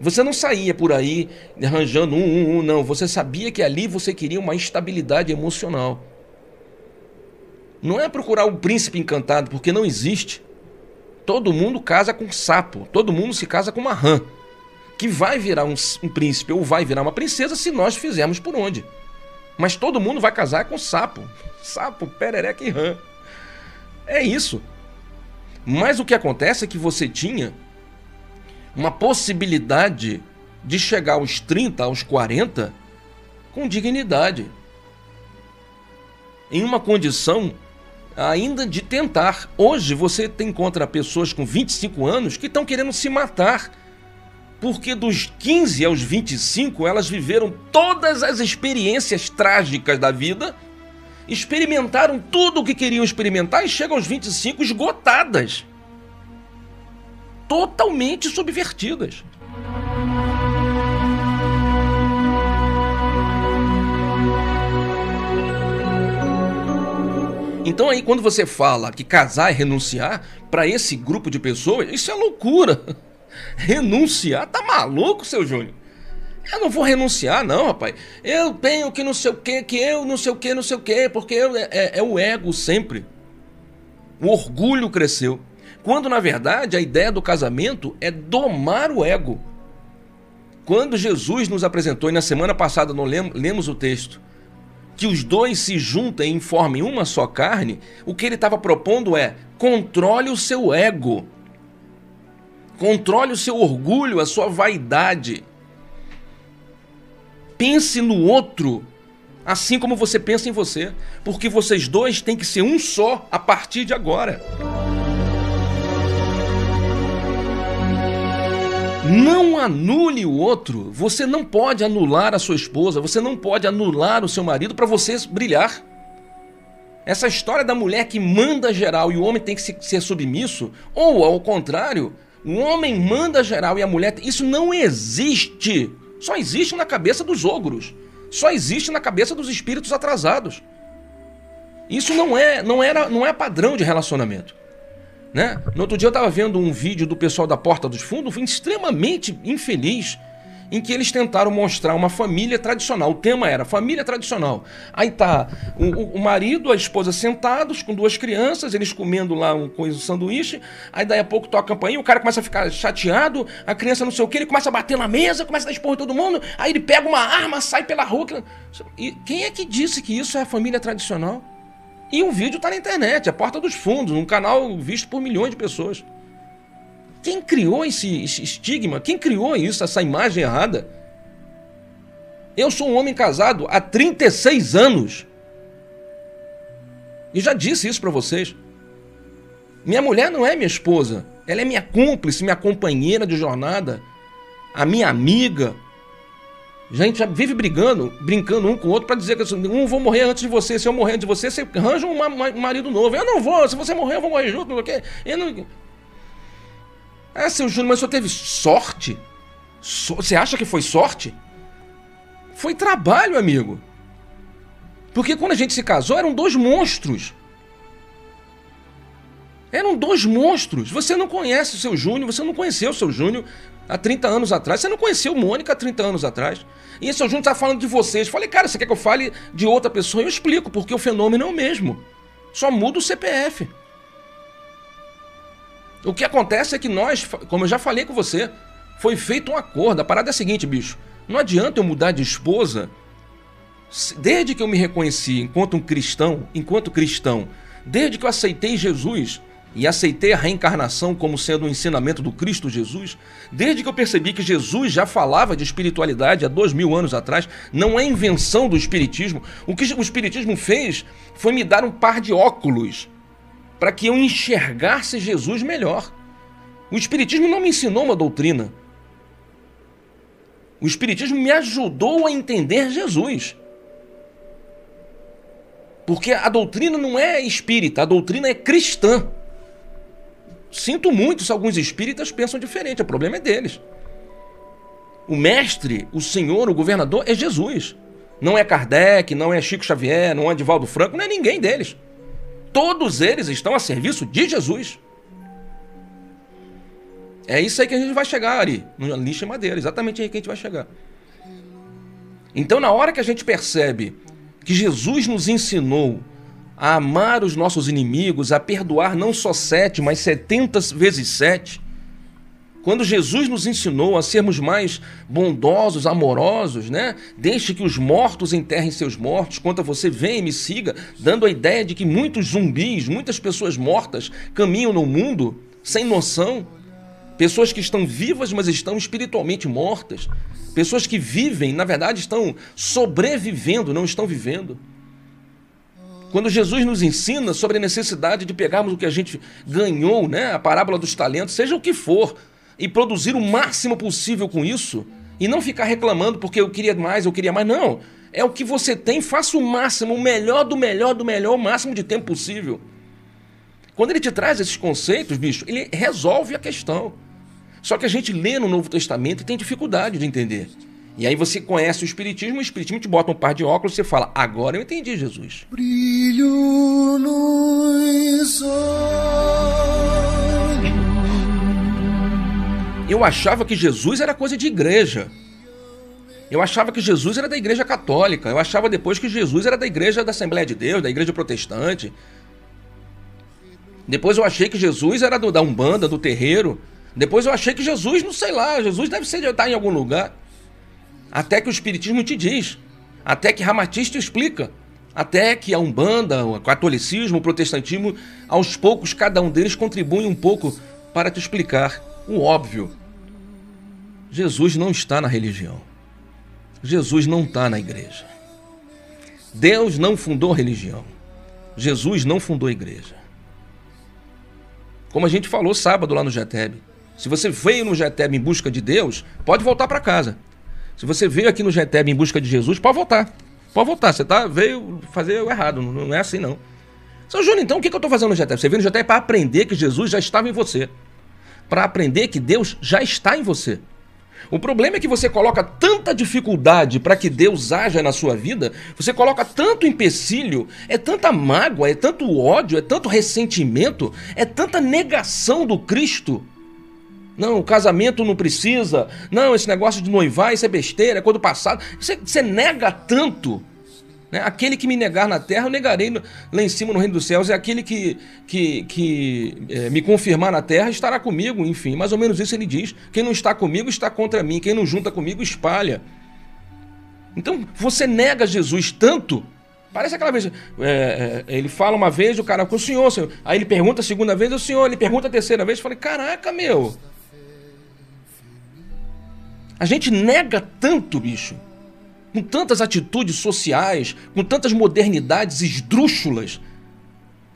[SPEAKER 1] Você não saía por aí arranjando um, um, um, não. Você sabia que ali você queria uma estabilidade emocional. Não é procurar o um príncipe encantado, porque não existe. Todo mundo casa com sapo, todo mundo se casa com uma rã. Que vai virar um, um príncipe ou vai virar uma princesa se nós fizermos por onde. Mas todo mundo vai casar com sapo. Sapo, perereca e rã. É isso. Mas o que acontece é que você tinha uma possibilidade de chegar aos 30, aos 40 com dignidade. Em uma condição ainda de tentar. Hoje você encontra pessoas com 25 anos que estão querendo se matar porque dos 15 aos 25 elas viveram todas as experiências trágicas da vida, experimentaram tudo o que queriam experimentar e chegam aos 25 esgotadas, totalmente subvertidas. Então aí quando você fala que casar é renunciar para esse grupo de pessoas, isso é loucura. Renunciar? Tá maluco, seu Júnior? Eu não vou renunciar, não, rapaz. Eu tenho que não sei o que, que eu não sei o que, não sei o que, porque eu, é, é, é o ego sempre. O orgulho cresceu. Quando, na verdade, a ideia do casamento é domar o ego. Quando Jesus nos apresentou, e na semana passada não lemos o texto, que os dois se juntem e formem uma só carne, o que ele estava propondo é controle o seu ego. Controle o seu orgulho, a sua vaidade. Pense no outro, assim como você pensa em você, porque vocês dois têm que ser um só a partir de agora. Não anule o outro. Você não pode anular a sua esposa, você não pode anular o seu marido para você brilhar. Essa história da mulher que manda geral e o homem tem que ser submisso, ou ao contrário, o homem manda geral e a mulher. Isso não existe. Só existe na cabeça dos ogros. Só existe na cabeça dos espíritos atrasados. Isso não é, não era, não é padrão de relacionamento. Né? No outro dia eu estava vendo um vídeo do pessoal da Porta dos Fundos, extremamente infeliz, em que eles tentaram mostrar uma família tradicional. O tema era família tradicional. Aí tá o, o marido, a esposa sentados com duas crianças, eles comendo lá um um sanduíche. Aí daí a pouco toca a campainha, o cara começa a ficar chateado, a criança não sei o que, ele começa a bater na mesa, começa a em todo mundo. Aí ele pega uma arma, sai pela rua. E quem é que disse que isso é família tradicional? E o vídeo está na internet, a porta dos fundos, um canal visto por milhões de pessoas. Quem criou esse, esse estigma? Quem criou isso, essa imagem errada? Eu sou um homem casado há 36 anos. E já disse isso para vocês. Minha mulher não é minha esposa, ela é minha cúmplice, minha companheira de jornada, a minha amiga. A gente já vive brigando, brincando um com o outro para dizer que um vou morrer antes de você, se eu morrer antes de você, você arranja um marido novo. Eu não vou, se você morrer, eu vou morrer junto, eu não ah, seu Júnior, mas senhor teve sorte? So você acha que foi sorte? Foi trabalho, amigo. Porque quando a gente se casou, eram dois monstros. Eram dois monstros. Você não conhece o seu Júnior, você não conheceu o seu Júnior há 30 anos atrás. Você não conheceu Mônica há 30 anos atrás. E esse seu Júnior está falando de vocês. Falei, cara, você quer que eu fale de outra pessoa? Eu explico, porque o fenômeno é o mesmo. Só muda o CPF. O que acontece é que nós, como eu já falei com você, foi feito um acordo. A parada é a seguinte, bicho. Não adianta eu mudar de esposa. Desde que eu me reconheci enquanto um cristão, enquanto cristão, desde que eu aceitei Jesus e aceitei a reencarnação como sendo um ensinamento do Cristo Jesus, desde que eu percebi que Jesus já falava de espiritualidade há dois mil anos atrás, não é invenção do Espiritismo. O que o Espiritismo fez foi me dar um par de óculos para que eu enxergasse Jesus melhor. O Espiritismo não me ensinou uma doutrina. O Espiritismo me ajudou a entender Jesus. Porque a doutrina não é espírita, a doutrina é cristã. Sinto muito se alguns espíritas pensam diferente, o problema é deles. O mestre, o senhor, o governador é Jesus. Não é Kardec, não é Chico Xavier, não é Divaldo Franco, não é ninguém deles. Todos eles estão a serviço de Jesus. É isso aí que a gente vai chegar ali, no lixo e madeira, exatamente aí que a gente vai chegar. Então, na hora que a gente percebe que Jesus nos ensinou a amar os nossos inimigos, a perdoar não só sete, mas setenta vezes sete, quando Jesus nos ensinou a sermos mais bondosos, amorosos, né? Deixe que os mortos enterrem seus mortos, quanto a você venha e me siga, dando a ideia de que muitos zumbis, muitas pessoas mortas caminham no mundo sem noção. Pessoas que estão vivas, mas estão espiritualmente mortas. Pessoas que vivem, na verdade, estão sobrevivendo, não estão vivendo. Quando Jesus nos ensina sobre a necessidade de pegarmos o que a gente ganhou, né? A parábola dos talentos, seja o que for, e produzir o máximo possível com isso e não ficar reclamando porque eu queria mais, eu queria mais. Não. É o que você tem, faça o máximo, o melhor do melhor do melhor, o máximo de tempo possível. Quando ele te traz esses conceitos, bicho, ele resolve a questão. Só que a gente lê no Novo Testamento e tem dificuldade de entender. E aí você conhece o Espiritismo, o Espiritismo te bota um par de óculos e você fala, agora eu entendi Jesus. Brilho nos olhos eu achava que Jesus era coisa de igreja. Eu achava que Jesus era da igreja católica. Eu achava depois que Jesus era da igreja da Assembleia de Deus, da igreja protestante. Depois eu achei que Jesus era do, da Umbanda, do terreiro. Depois eu achei que Jesus, não sei lá, Jesus deve ser de estar em algum lugar. Até que o Espiritismo te diz. Até que Ramatiz te explica. Até que a Umbanda, o catolicismo, o protestantismo, aos poucos cada um deles contribui um pouco para te explicar o óbvio. Jesus não está na religião. Jesus não está na igreja. Deus não fundou religião. Jesus não fundou igreja. Como a gente falou sábado lá no GETEB. Se você veio no GETEB em busca de Deus, pode voltar para casa. Se você veio aqui no GETEB em busca de Jesus, pode voltar. Pode voltar. Você tá, veio fazer o errado. Não é assim, não. Seu Júnior, então o que, que eu estou fazendo no GTE? Você veio no GTE para aprender que Jesus já estava em você. Para aprender que Deus já está em você. O problema é que você coloca tanta dificuldade para que Deus haja na sua vida, você coloca tanto empecilho, é tanta mágoa, é tanto ódio, é tanto ressentimento, é tanta negação do Cristo. Não, o casamento não precisa. Não, esse negócio de noivar, isso é besteira, é coisa do passado. Você, você nega tanto né? Aquele que me negar na terra, eu negarei no, lá em cima no reino dos céus. É aquele que, que, que é, me confirmar na terra estará comigo, enfim. Mais ou menos isso ele diz. Quem não está comigo está contra mim. Quem não junta comigo espalha. Então você nega Jesus tanto. Parece aquela vez. É, ele fala uma vez, o cara com o senhor, senhor. Aí ele pergunta a segunda vez, o senhor. Ele pergunta a terceira vez. Eu falei: Caraca, meu. A gente nega tanto, bicho com tantas atitudes sociais, com tantas modernidades esdrúxulas,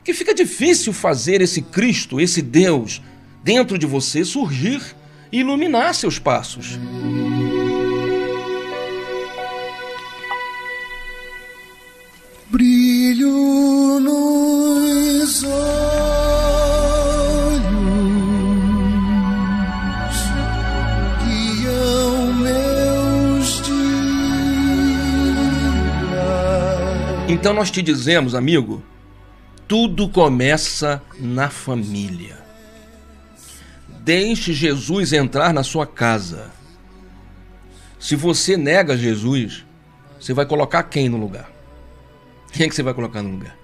[SPEAKER 1] que fica difícil fazer esse Cristo, esse Deus, dentro de você surgir e iluminar seus passos.
[SPEAKER 2] Brilho
[SPEAKER 1] Então nós te dizemos, amigo, tudo começa na família. Deixe Jesus entrar na sua casa. Se você nega Jesus, você vai colocar quem no lugar? Quem é que você vai colocar no lugar?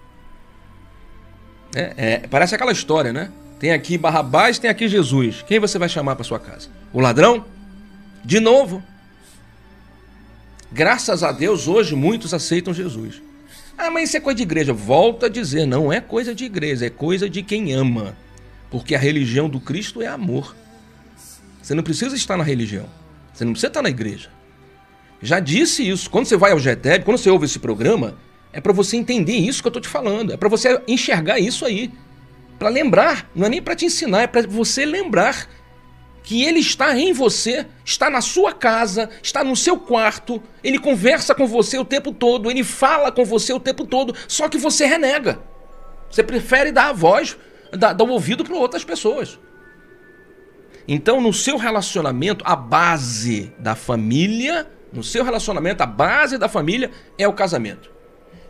[SPEAKER 1] É, é, parece aquela história, né? Tem aqui Barrabás, tem aqui Jesus. Quem você vai chamar para sua casa? O ladrão? De novo. Graças a Deus, hoje muitos aceitam Jesus. Ah, mas isso é coisa de igreja. Volta a dizer, não é coisa de igreja, é coisa de quem ama. Porque a religião do Cristo é amor. Você não precisa estar na religião. Você não precisa estar na igreja. Já disse isso. Quando você vai ao GTEB, quando você ouve esse programa, é para você entender isso que eu estou te falando. É para você enxergar isso aí. Para lembrar. Não é nem para te ensinar, é para você lembrar que ele está em você, está na sua casa, está no seu quarto, ele conversa com você o tempo todo, ele fala com você o tempo todo, só que você renega. Você prefere dar a voz, dar, dar o ouvido para outras pessoas. Então, no seu relacionamento, a base da família, no seu relacionamento, a base da família é o casamento.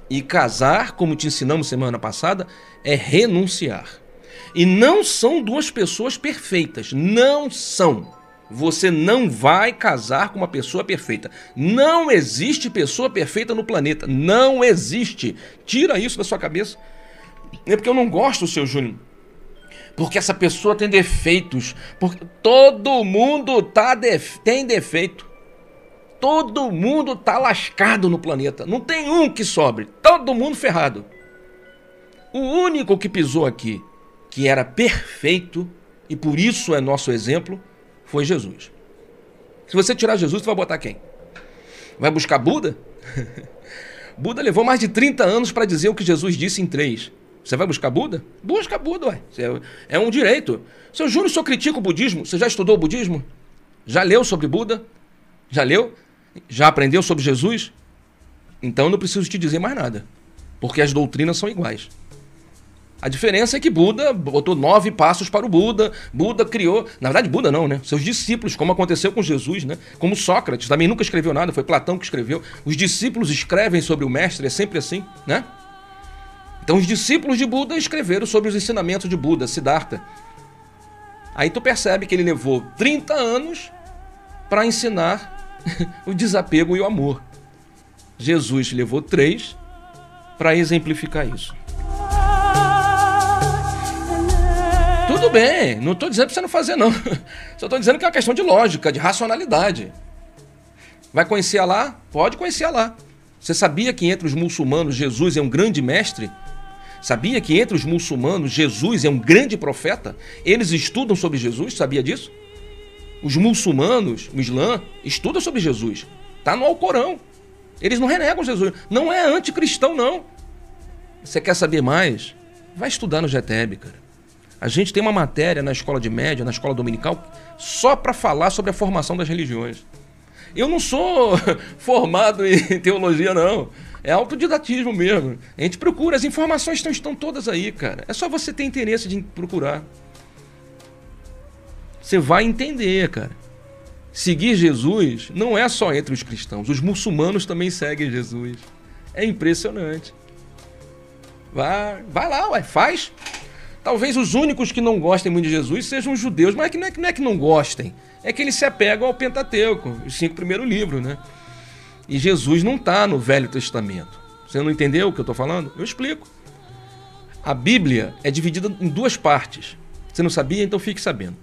[SPEAKER 1] E casar, como te ensinamos semana passada, é renunciar. E não são duas pessoas perfeitas. Não são. Você não vai casar com uma pessoa perfeita. Não existe pessoa perfeita no planeta. Não existe. Tira isso da sua cabeça. É porque eu não gosto, seu Júnior. Porque essa pessoa tem defeitos. Porque todo mundo tá def... tem defeito. Todo mundo tá lascado no planeta. Não tem um que sobre. Todo mundo ferrado. O único que pisou aqui que era perfeito e por isso é nosso exemplo, foi Jesus. Se você tirar Jesus, você vai botar quem? Vai buscar Buda? Buda levou mais de 30 anos para dizer o que Jesus disse em três. Você vai buscar Buda? Busca Buda, ué. É um direito. Se eu juro, o senhor critica o budismo. Você já estudou o budismo? Já leu sobre Buda? Já leu? Já aprendeu sobre Jesus? Então eu não preciso te dizer mais nada. Porque as doutrinas são iguais. A diferença é que Buda botou nove passos para o Buda. Buda criou. Na verdade, Buda não, né? Seus discípulos, como aconteceu com Jesus, né? Como Sócrates, também nunca escreveu nada, foi Platão que escreveu. Os discípulos escrevem sobre o mestre, é sempre assim, né? Então, os discípulos de Buda escreveram sobre os ensinamentos de Buda, Siddhartha. Aí tu percebe que ele levou 30 anos para ensinar o desapego e o amor. Jesus levou três para exemplificar isso. Tudo bem, não estou dizendo para você não fazer, não. Só estou dizendo que é uma questão de lógica, de racionalidade. Vai conhecer Alá? Pode conhecer Alá. Você sabia que entre os muçulmanos Jesus é um grande mestre? Sabia que entre os muçulmanos Jesus é um grande profeta? Eles estudam sobre Jesus, sabia disso? Os muçulmanos, o Islã, estudam sobre Jesus. Está no Alcorão. Eles não renegam Jesus. Não é anticristão, não. Você quer saber mais? Vai estudar no GTEB, cara. A gente tem uma matéria na escola de média, na escola dominical, só para falar sobre a formação das religiões. Eu não sou formado em teologia, não. É autodidatismo mesmo. A gente procura, as informações estão, estão todas aí, cara. É só você ter interesse de procurar. Você vai entender, cara. Seguir Jesus não é só entre os cristãos, os muçulmanos também seguem Jesus. É impressionante. Vai, vai lá, ué, faz. Talvez os únicos que não gostem muito de Jesus sejam os judeus, mas não é, não é que não gostem, é que eles se apegam ao Pentateuco, os cinco primeiros livros, né? E Jesus não está no Velho Testamento. Você não entendeu o que eu estou falando? Eu explico. A Bíblia é dividida em duas partes. Você não sabia? Então fique sabendo.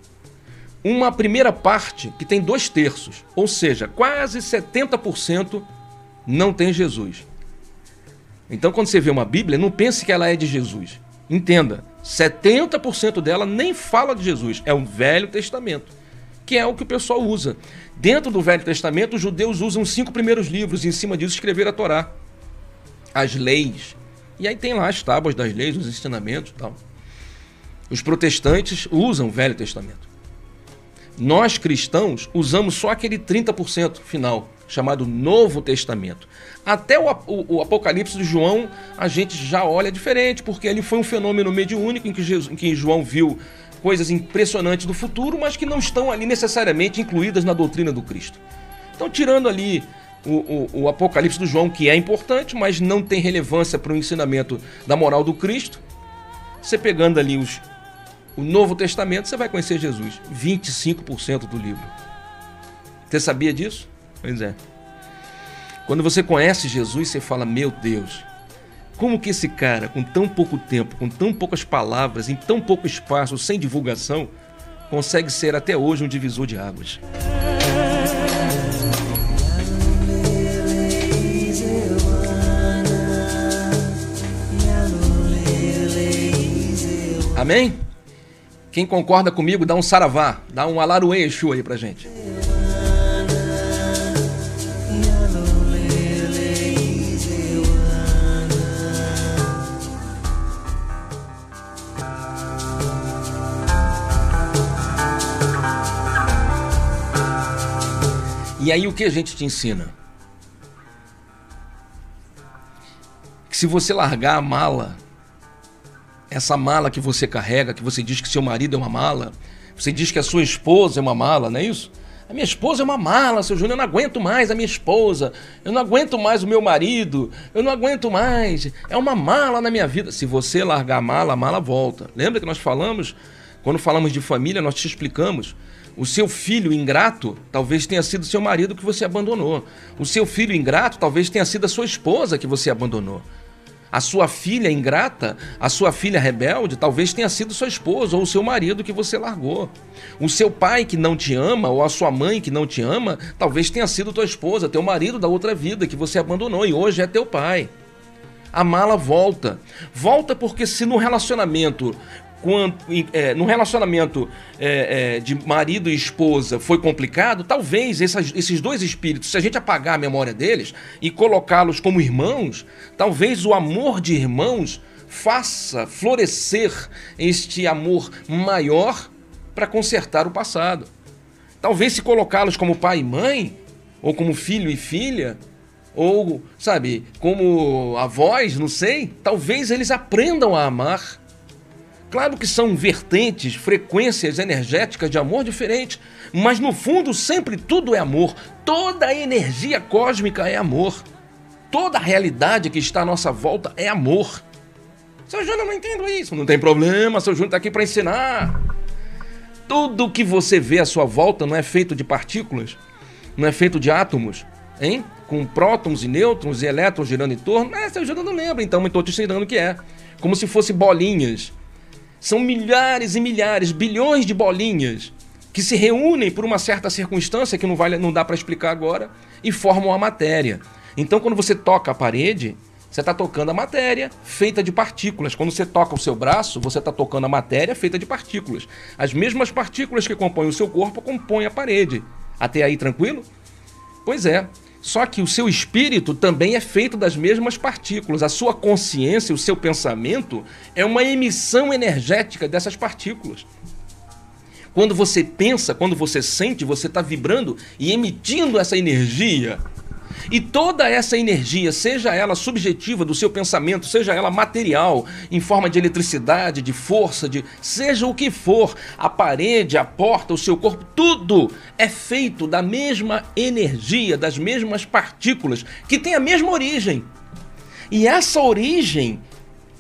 [SPEAKER 1] Uma primeira parte que tem dois terços, ou seja, quase 70% não tem Jesus. Então, quando você vê uma Bíblia, não pense que ela é de Jesus. Entenda, 70% dela nem fala de Jesus, é o Velho Testamento que é o que o pessoal usa. Dentro do Velho Testamento, os judeus usam os cinco primeiros livros e em cima disso escrever a Torá, as leis. E aí tem lá as tábuas das leis, os ensinamentos e tal. Os protestantes usam o Velho Testamento. Nós cristãos usamos só aquele 30% final, chamado Novo Testamento. Até o, o, o, Apocalipse de João a gente já olha diferente, porque ele foi um fenômeno mediúnico em que, Jesus, em que João viu coisas impressionantes do futuro, mas que não estão ali necessariamente incluídas na doutrina do Cristo. Então, tirando ali o, o, o Apocalipse do João, que é importante, mas não tem relevância para o ensinamento da moral do Cristo, você pegando ali os, o Novo Testamento, você vai conhecer Jesus. 25% do livro. Você sabia disso? Pois é. Quando você conhece Jesus, você fala: Meu Deus, como que esse cara, com tão pouco tempo, com tão poucas palavras, em tão pouco espaço, sem divulgação, consegue ser até hoje um divisor de águas? Amém? Quem concorda comigo, dá um saravá, dá um alaruê Exu aí pra gente. E aí o que a gente te ensina? Que se você largar a mala, essa mala que você carrega, que você diz que seu marido é uma mala, você diz que a sua esposa é uma mala, não é isso? A minha esposa é uma mala, seu Júnior, eu não aguento mais a minha esposa, eu não aguento mais o meu marido, eu não aguento mais, é uma mala na minha vida. Se você largar a mala, a mala volta. Lembra que nós falamos, quando falamos de família, nós te explicamos o seu filho ingrato talvez tenha sido seu marido que você abandonou. O seu filho ingrato talvez tenha sido a sua esposa que você abandonou. A sua filha ingrata, a sua filha rebelde, talvez tenha sido sua esposa ou seu marido que você largou. O seu pai que não te ama ou a sua mãe que não te ama, talvez tenha sido tua esposa, teu marido da outra vida que você abandonou e hoje é teu pai. A mala volta. Volta porque se no relacionamento quando, é, no relacionamento é, é, de marido e esposa foi complicado, talvez essas, esses dois espíritos, se a gente apagar a memória deles e colocá-los como irmãos, talvez o amor de irmãos faça florescer este amor maior para consertar o passado. Talvez se colocá-los como pai e mãe, ou como filho e filha, ou, sabe, como avós, não sei, talvez eles aprendam a amar Claro que são vertentes, frequências energéticas de amor diferentes, mas no fundo sempre tudo é amor. Toda a energia cósmica é amor. Toda a realidade que está à nossa volta é amor. Seu Júnior, eu não entendo isso. Não tem problema, seu Júnior está aqui para ensinar. Tudo que você vê à sua volta não é feito de partículas, não é feito de átomos, hein? Com prótons e nêutrons e elétrons girando em torno. É, seu Júnior não lembra, então estou te ensinando o que é. Como se fosse bolinhas são milhares e milhares, bilhões de bolinhas que se reúnem por uma certa circunstância que não, vale, não dá para explicar agora e formam a matéria. Então, quando você toca a parede, você está tocando a matéria feita de partículas. Quando você toca o seu braço, você está tocando a matéria feita de partículas. As mesmas partículas que compõem o seu corpo compõem a parede. Até aí, tranquilo? Pois é. Só que o seu espírito também é feito das mesmas partículas. A sua consciência, o seu pensamento, é uma emissão energética dessas partículas. Quando você pensa, quando você sente, você está vibrando e emitindo essa energia. E toda essa energia, seja ela subjetiva do seu pensamento, seja ela material, em forma de eletricidade, de força, de seja o que for, a parede, a porta, o seu corpo, tudo é feito da mesma energia, das mesmas partículas, que tem a mesma origem. E essa origem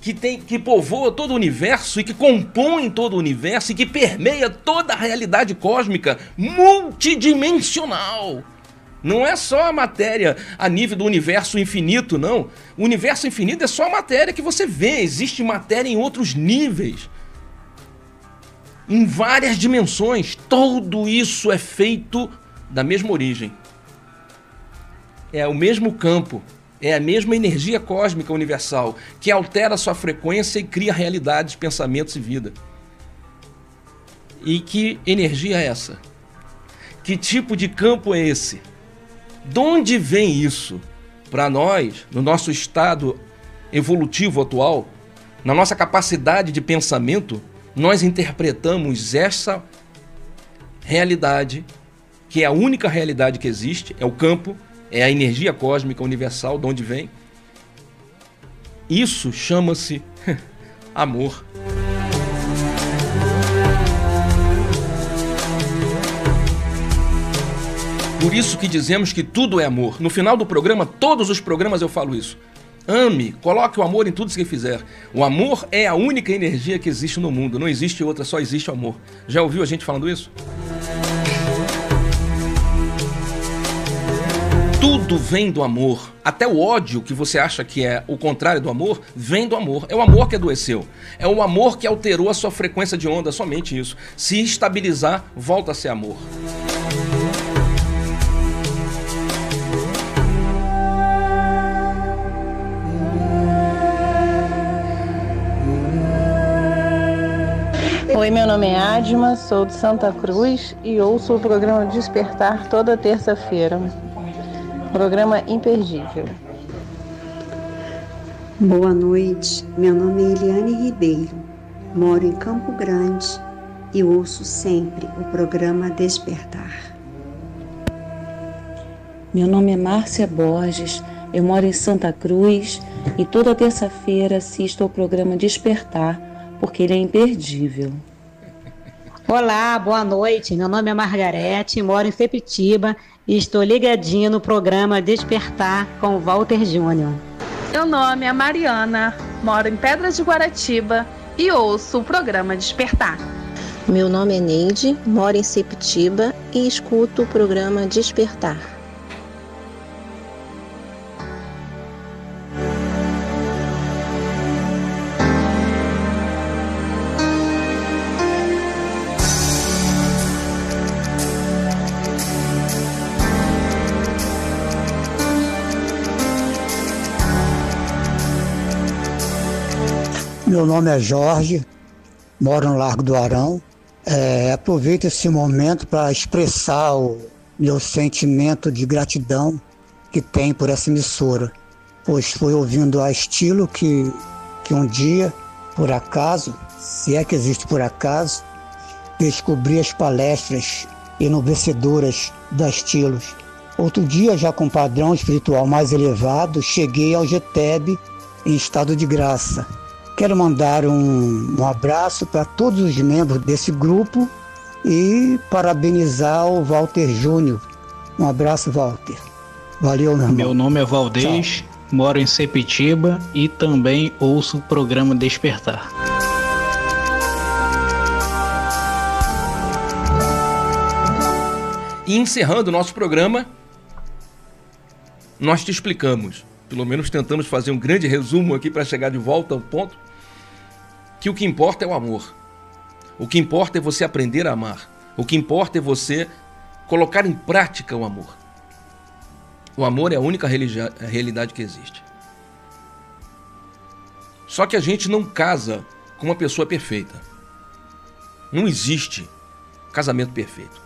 [SPEAKER 1] que, tem, que povoa todo o universo e que compõe todo o universo e que permeia toda a realidade cósmica multidimensional. Não é só a matéria a nível do universo infinito, não. O universo infinito é só a matéria que você vê. Existe matéria em outros níveis. Em várias dimensões. Tudo isso é feito da mesma origem. É o mesmo campo. É a mesma energia cósmica universal que altera sua frequência e cria realidades, pensamentos e vida. E que energia é essa? Que tipo de campo é esse? De onde vem isso? Para nós, no nosso estado evolutivo atual, na nossa capacidade de pensamento, nós interpretamos essa realidade, que é a única realidade que existe, é o campo, é a energia cósmica universal, de onde vem. Isso chama-se amor. Por isso que dizemos que tudo é amor. No final do programa, todos os programas eu falo isso. Ame, coloque o amor em tudo que fizer. O amor é a única energia que existe no mundo. Não existe outra, só existe o amor. Já ouviu a gente falando isso? Tudo vem do amor. Até o ódio que você acha que é o contrário do amor, vem do amor. É o amor que adoeceu. É o amor que alterou a sua frequência de onda, somente isso. Se estabilizar, volta a ser amor.
[SPEAKER 3] Oi, meu nome é Adma, sou de Santa Cruz e ouço o programa Despertar toda terça-feira. Programa imperdível.
[SPEAKER 4] Boa noite, meu nome é Eliane Ribeiro, moro em Campo Grande e ouço sempre o programa Despertar.
[SPEAKER 5] Meu nome é Márcia Borges, eu moro em Santa Cruz e toda terça-feira assisto ao programa Despertar, porque ele é imperdível.
[SPEAKER 6] Olá, boa noite. Meu nome é Margarete, moro em Sepitiba e estou ligadinha no programa Despertar com Walter Júnior.
[SPEAKER 7] Meu nome é Mariana, moro em Pedras de Guaratiba e ouço o programa Despertar.
[SPEAKER 8] Meu nome é Neide, moro em Sepitiba e escuto o programa Despertar.
[SPEAKER 9] Meu nome é Jorge, moro no Largo do Arão. É, aproveito esse momento para expressar o meu sentimento de gratidão que tem por essa emissora, pois foi ouvindo a estilo que, que um dia, por acaso, se é que existe por acaso, descobri as palestras enobecedoras da Estilos. Outro dia, já com padrão espiritual mais elevado, cheguei ao GTEB em estado de graça Quero mandar um, um abraço para todos os membros desse grupo e parabenizar o Walter Júnior. Um abraço, Walter. Valeu, meu irmão.
[SPEAKER 10] Meu nome é Valdez, Tchau. moro em Sepitiba e também ouço o programa Despertar.
[SPEAKER 1] E encerrando o nosso programa, nós te explicamos, pelo menos tentamos fazer um grande resumo aqui para chegar de volta ao ponto que o que importa é o amor. O que importa é você aprender a amar. O que importa é você colocar em prática o amor. O amor é a única realidade que existe. Só que a gente não casa com uma pessoa perfeita. Não existe casamento perfeito.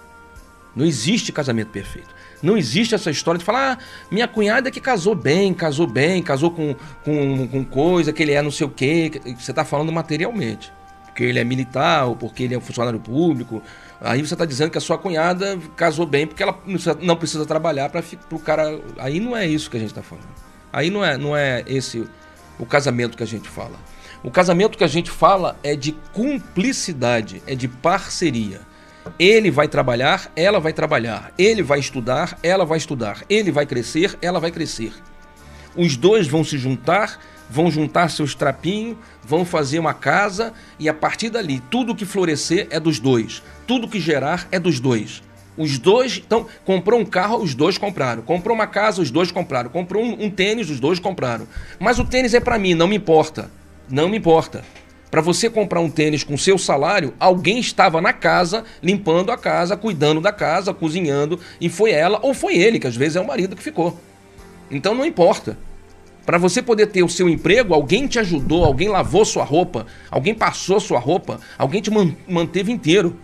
[SPEAKER 1] Não existe casamento perfeito. Não existe essa história de falar, ah, minha cunhada é que casou bem, casou bem, casou com, com, com coisa, que ele é não sei o quê. Você está falando materialmente. porque ele é militar ou porque ele é um funcionário público. Aí você está dizendo que a sua cunhada casou bem porque ela não precisa trabalhar para o cara. Aí não é isso que a gente está falando. Aí não é, não é esse o casamento que a gente fala. O casamento que a gente fala é de cumplicidade, é de parceria. Ele vai trabalhar, ela vai trabalhar. Ele vai estudar, ela vai estudar. Ele vai crescer, ela vai crescer. Os dois vão se juntar, vão juntar seus trapinhos, vão fazer uma casa e a partir dali, tudo que florescer é dos dois. Tudo que gerar é dos dois. Os dois, então, comprou um carro, os dois compraram. Comprou uma casa, os dois compraram. Comprou um, um tênis, os dois compraram. Mas o tênis é para mim, não me importa. Não me importa. Para você comprar um tênis com seu salário, alguém estava na casa, limpando a casa, cuidando da casa, cozinhando, e foi ela ou foi ele, que às vezes é o marido que ficou. Então não importa. Para você poder ter o seu emprego, alguém te ajudou, alguém lavou sua roupa, alguém passou sua roupa, alguém te manteve inteiro.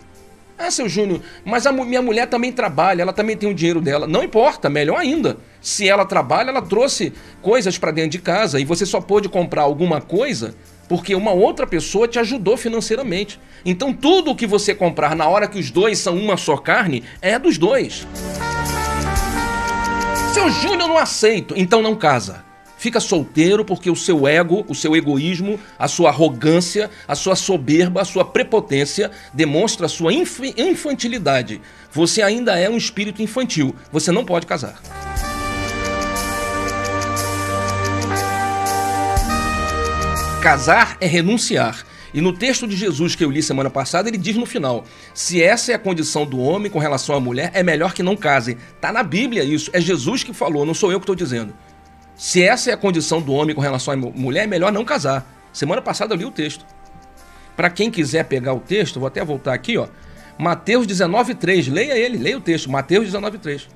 [SPEAKER 1] Ah, seu Júnior, mas a minha mulher também trabalha, ela também tem o dinheiro dela. Não importa, melhor ainda. Se ela trabalha, ela trouxe coisas para dentro de casa e você só pôde comprar alguma coisa porque uma outra pessoa te ajudou financeiramente. Então tudo o que você comprar na hora que os dois são uma só carne é dos dois. Seu Júnior não aceito, então não casa. Fica solteiro porque o seu ego, o seu egoísmo, a sua arrogância, a sua soberba, a sua prepotência demonstra a sua inf infantilidade. Você ainda é um espírito infantil. Você não pode casar. Casar é renunciar. E no texto de Jesus que eu li semana passada, ele diz no final: se essa é a condição do homem com relação à mulher, é melhor que não case. Tá na Bíblia isso, é Jesus que falou, não sou eu que estou dizendo. Se essa é a condição do homem com relação à mulher, é melhor não casar. Semana passada eu li o texto. Para quem quiser pegar o texto, vou até voltar aqui, ó. Mateus 19:3, leia ele, leia o texto, Mateus 19:3.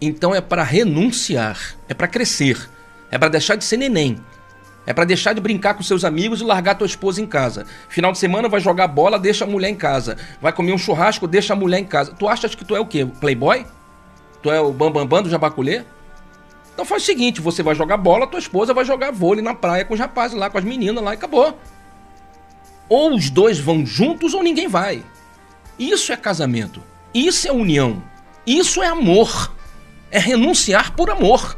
[SPEAKER 1] Então é para renunciar, é para crescer, é para deixar de ser neném. É para deixar de brincar com seus amigos e largar tua esposa em casa. Final de semana vai jogar bola, deixa a mulher em casa. Vai comer um churrasco, deixa a mulher em casa. Tu achas que tu é o quê? Playboy? Tu é o bambambam bam, bam do jabaculê? Então faz o seguinte, você vai jogar bola, tua esposa vai jogar vôlei na praia com os rapazes lá, com as meninas lá e acabou. Ou os dois vão juntos ou ninguém vai. Isso é casamento. Isso é união. Isso é amor. É renunciar por amor.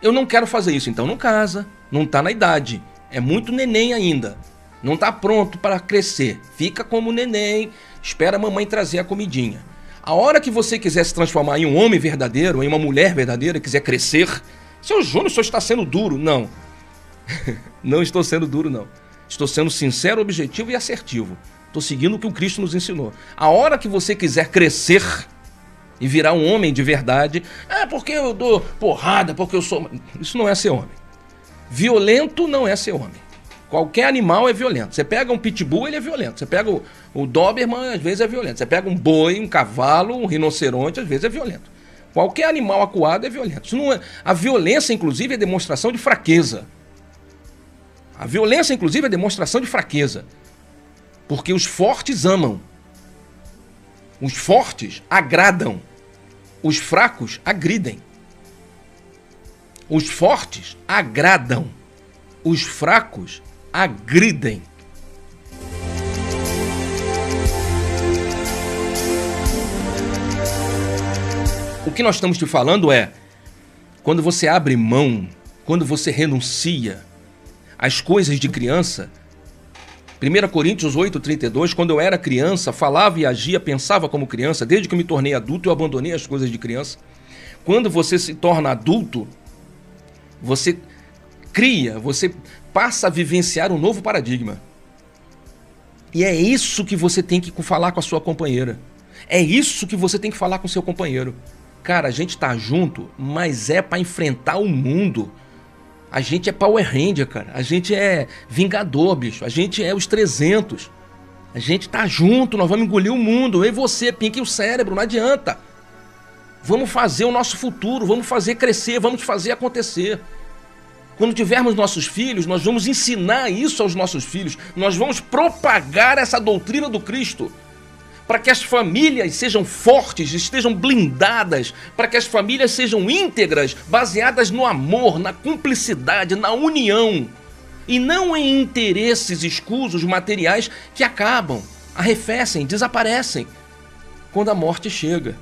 [SPEAKER 1] Eu não quero fazer isso, então não casa não está na idade, é muito neném ainda, não está pronto para crescer, fica como neném, espera a mamãe trazer a comidinha. A hora que você quiser se transformar em um homem verdadeiro, em uma mulher verdadeira, quiser crescer, seu Júnior, senhor está sendo duro. Não. não estou sendo duro, não. Estou sendo sincero, objetivo e assertivo. Estou seguindo o que o Cristo nos ensinou. A hora que você quiser crescer e virar um homem de verdade, é porque eu dou porrada, porque eu sou. Isso não é ser homem. Violento não é ser homem. Qualquer animal é violento. Você pega um pitbull, ele é violento. Você pega o, o Doberman, às vezes é violento. Você pega um boi, um cavalo, um rinoceronte, às vezes é violento. Qualquer animal acuado é violento. É... A violência, inclusive, é demonstração de fraqueza. A violência, inclusive, é demonstração de fraqueza. Porque os fortes amam. Os fortes agradam. Os fracos agridem. Os fortes agradam, os fracos agridem. O que nós estamos te falando é: quando você abre mão, quando você renuncia às coisas de criança, 1 Coríntios 8,32, quando eu era criança, falava e agia, pensava como criança, desde que me tornei adulto, eu abandonei as coisas de criança. Quando você se torna adulto, você cria, você passa a vivenciar um novo paradigma. E é isso que você tem que falar com a sua companheira. É isso que você tem que falar com o seu companheiro. Cara, a gente tá junto, mas é para enfrentar o mundo. A gente é Power Ranger, cara. A gente é Vingador, bicho. A gente é os 300. A gente tá junto, nós vamos engolir o mundo. Eu e você, pinque o cérebro, não adianta. Vamos fazer o nosso futuro, vamos fazer crescer, vamos fazer acontecer. Quando tivermos nossos filhos, nós vamos ensinar isso aos nossos filhos, nós vamos propagar essa doutrina do Cristo, para que as famílias sejam fortes, estejam blindadas, para que as famílias sejam íntegras, baseadas no amor, na cumplicidade, na união. e não em interesses escusos materiais que acabam, arrefecem, desaparecem quando a morte chega.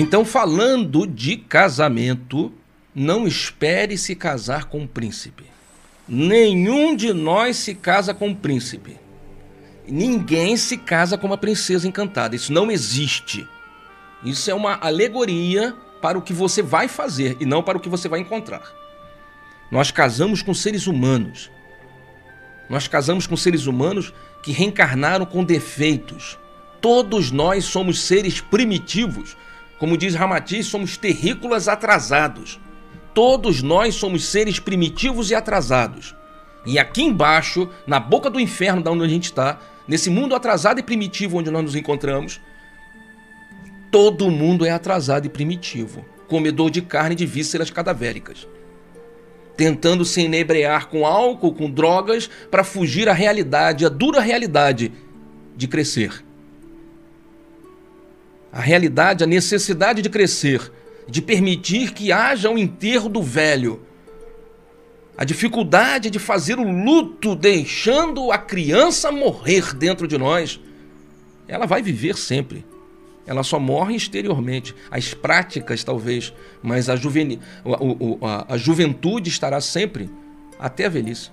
[SPEAKER 1] Então, falando de casamento, não espere se casar com um príncipe. Nenhum de nós se casa com um príncipe. Ninguém se casa com uma princesa encantada. Isso não existe. Isso é uma alegoria para o que você vai fazer e não para o que você vai encontrar. Nós casamos com seres humanos. Nós casamos com seres humanos que reencarnaram com defeitos. Todos nós somos seres primitivos como diz Ramatiz, somos terrícolas atrasados. Todos nós somos seres primitivos e atrasados. E aqui embaixo, na boca do inferno da onde a gente está, nesse mundo atrasado e primitivo onde nós nos encontramos, todo mundo é atrasado e primitivo, comedor de carne de vísceras cadavéricas, tentando se enebrear com álcool, com drogas, para fugir à realidade, à dura realidade de crescer a realidade, a necessidade de crescer, de permitir que haja um enterro do velho, a dificuldade de fazer o luto deixando a criança morrer dentro de nós, ela vai viver sempre. Ela só morre exteriormente. As práticas, talvez, mas a, juveni... a, a, a juventude estará sempre até a velhice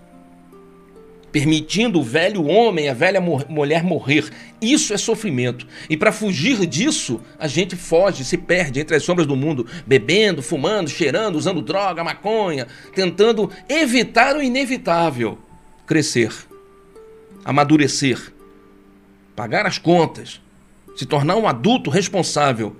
[SPEAKER 1] permitindo o velho homem, a velha mulher morrer. Isso é sofrimento. E para fugir disso, a gente foge, se perde entre as sombras do mundo, bebendo, fumando, cheirando, usando droga, maconha, tentando evitar o inevitável: crescer, amadurecer, pagar as contas, se tornar um adulto responsável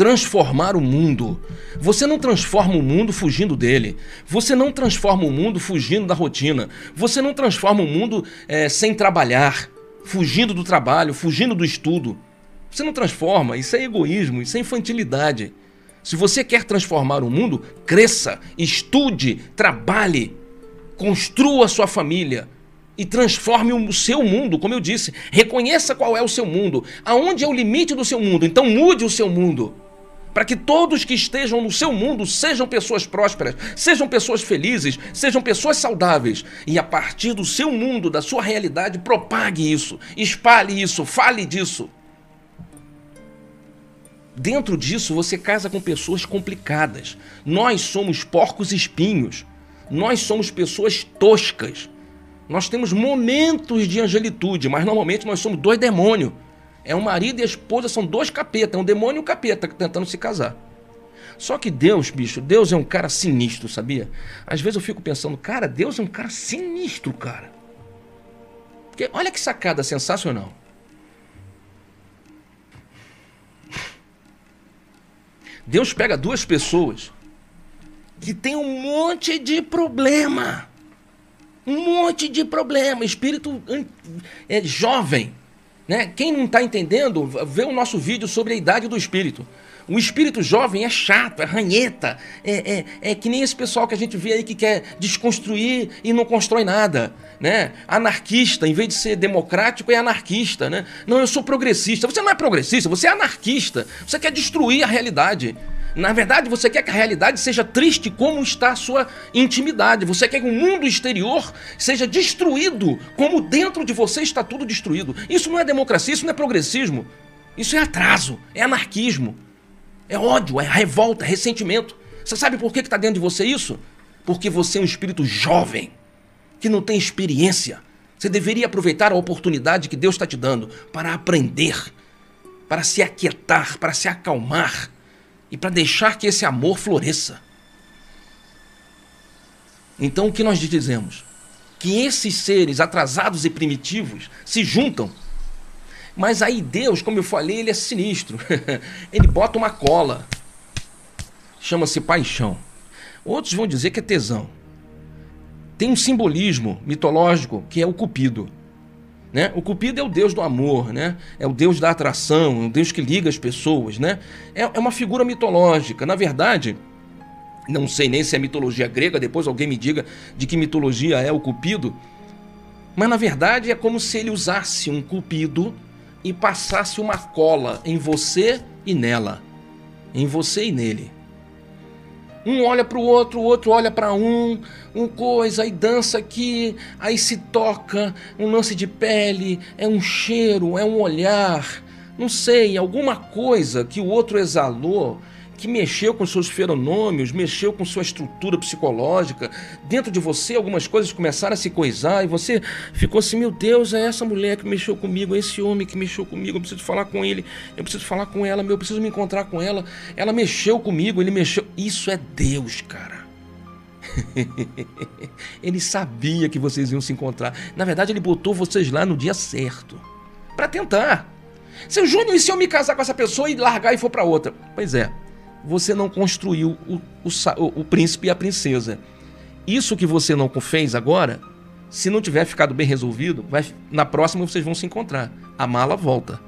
[SPEAKER 1] transformar o mundo. Você não transforma o mundo fugindo dele. Você não transforma o mundo fugindo da rotina. Você não transforma o mundo é, sem trabalhar, fugindo do trabalho, fugindo do estudo. Você não transforma. Isso é egoísmo, isso é infantilidade. Se você quer transformar o mundo, cresça, estude, trabalhe, construa sua família e transforme o seu mundo, como eu disse. Reconheça qual é o seu mundo, aonde é o limite do seu mundo. Então mude o seu mundo para que todos que estejam no seu mundo sejam pessoas prósperas, sejam pessoas felizes, sejam pessoas saudáveis. E a partir do seu mundo, da sua realidade, propague isso, espalhe isso, fale disso. Dentro disso, você casa com pessoas complicadas. Nós somos porcos espinhos. Nós somos pessoas toscas. Nós temos momentos de angelitude, mas normalmente nós somos dois demônios. É um marido e a esposa, são dois capetas, é um demônio e um capeta tentando se casar. Só que Deus, bicho, Deus é um cara sinistro, sabia? Às vezes eu fico pensando, cara, Deus é um cara sinistro, cara. Porque olha que sacada sensacional. Deus pega duas pessoas que têm um monte de problema. Um monte de problema. Espírito é, jovem né? Quem não está entendendo, vê o nosso vídeo sobre a idade do espírito. O espírito jovem é chato, é ranheta, é, é, é, que nem esse pessoal que a gente vê aí que quer desconstruir e não constrói nada, né? Anarquista, em vez de ser democrático, é anarquista, né? Não, eu sou progressista. Você não é progressista, você é anarquista. Você quer destruir a realidade. Na verdade, você quer que a realidade seja triste como está a sua intimidade. Você quer que o mundo exterior seja destruído como dentro de você está tudo destruído. Isso não é democracia, isso não é progressismo. Isso é atraso, é anarquismo, é ódio, é revolta, é ressentimento. Você sabe por que está dentro de você isso? Porque você é um espírito jovem, que não tem experiência. Você deveria aproveitar a oportunidade que Deus está te dando para aprender, para se aquietar, para se acalmar e para deixar que esse amor floresça. Então o que nós dizemos? Que esses seres atrasados e primitivos se juntam. Mas aí Deus, como eu falei, ele é sinistro. ele bota uma cola. Chama-se paixão. Outros vão dizer que é tesão. Tem um simbolismo mitológico que é o cupido. Né? O Cupido é o deus do amor, né? é o deus da atração, é o deus que liga as pessoas. Né? É, é uma figura mitológica. Na verdade, não sei nem se é mitologia grega, depois alguém me diga de que mitologia é o Cupido. Mas na verdade é como se ele usasse um Cupido e passasse uma cola em você e nela, em você e nele. Um olha para o outro, o outro olha para um, um coisa, aí dança aqui, aí se toca, um lance de pele, é um cheiro, é um olhar, não sei, alguma coisa que o outro exalou que mexeu com seus feronômios, mexeu com sua estrutura psicológica. Dentro de você, algumas coisas começaram a se coisar e você ficou assim: meu Deus, é essa mulher que mexeu comigo, é esse homem que mexeu comigo. Eu preciso falar com ele, eu preciso falar com ela, eu preciso me encontrar com ela. Ela mexeu comigo, ele mexeu. Isso é Deus, cara. ele sabia que vocês iam se encontrar. Na verdade, ele botou vocês lá no dia certo para tentar. Seu Júnior, e se eu me casar com essa pessoa e largar e for para outra? Pois é, você não construiu o, o, o príncipe e a princesa. Isso que você não fez agora, se não tiver ficado bem resolvido, vai, na próxima vocês vão se encontrar. A mala volta.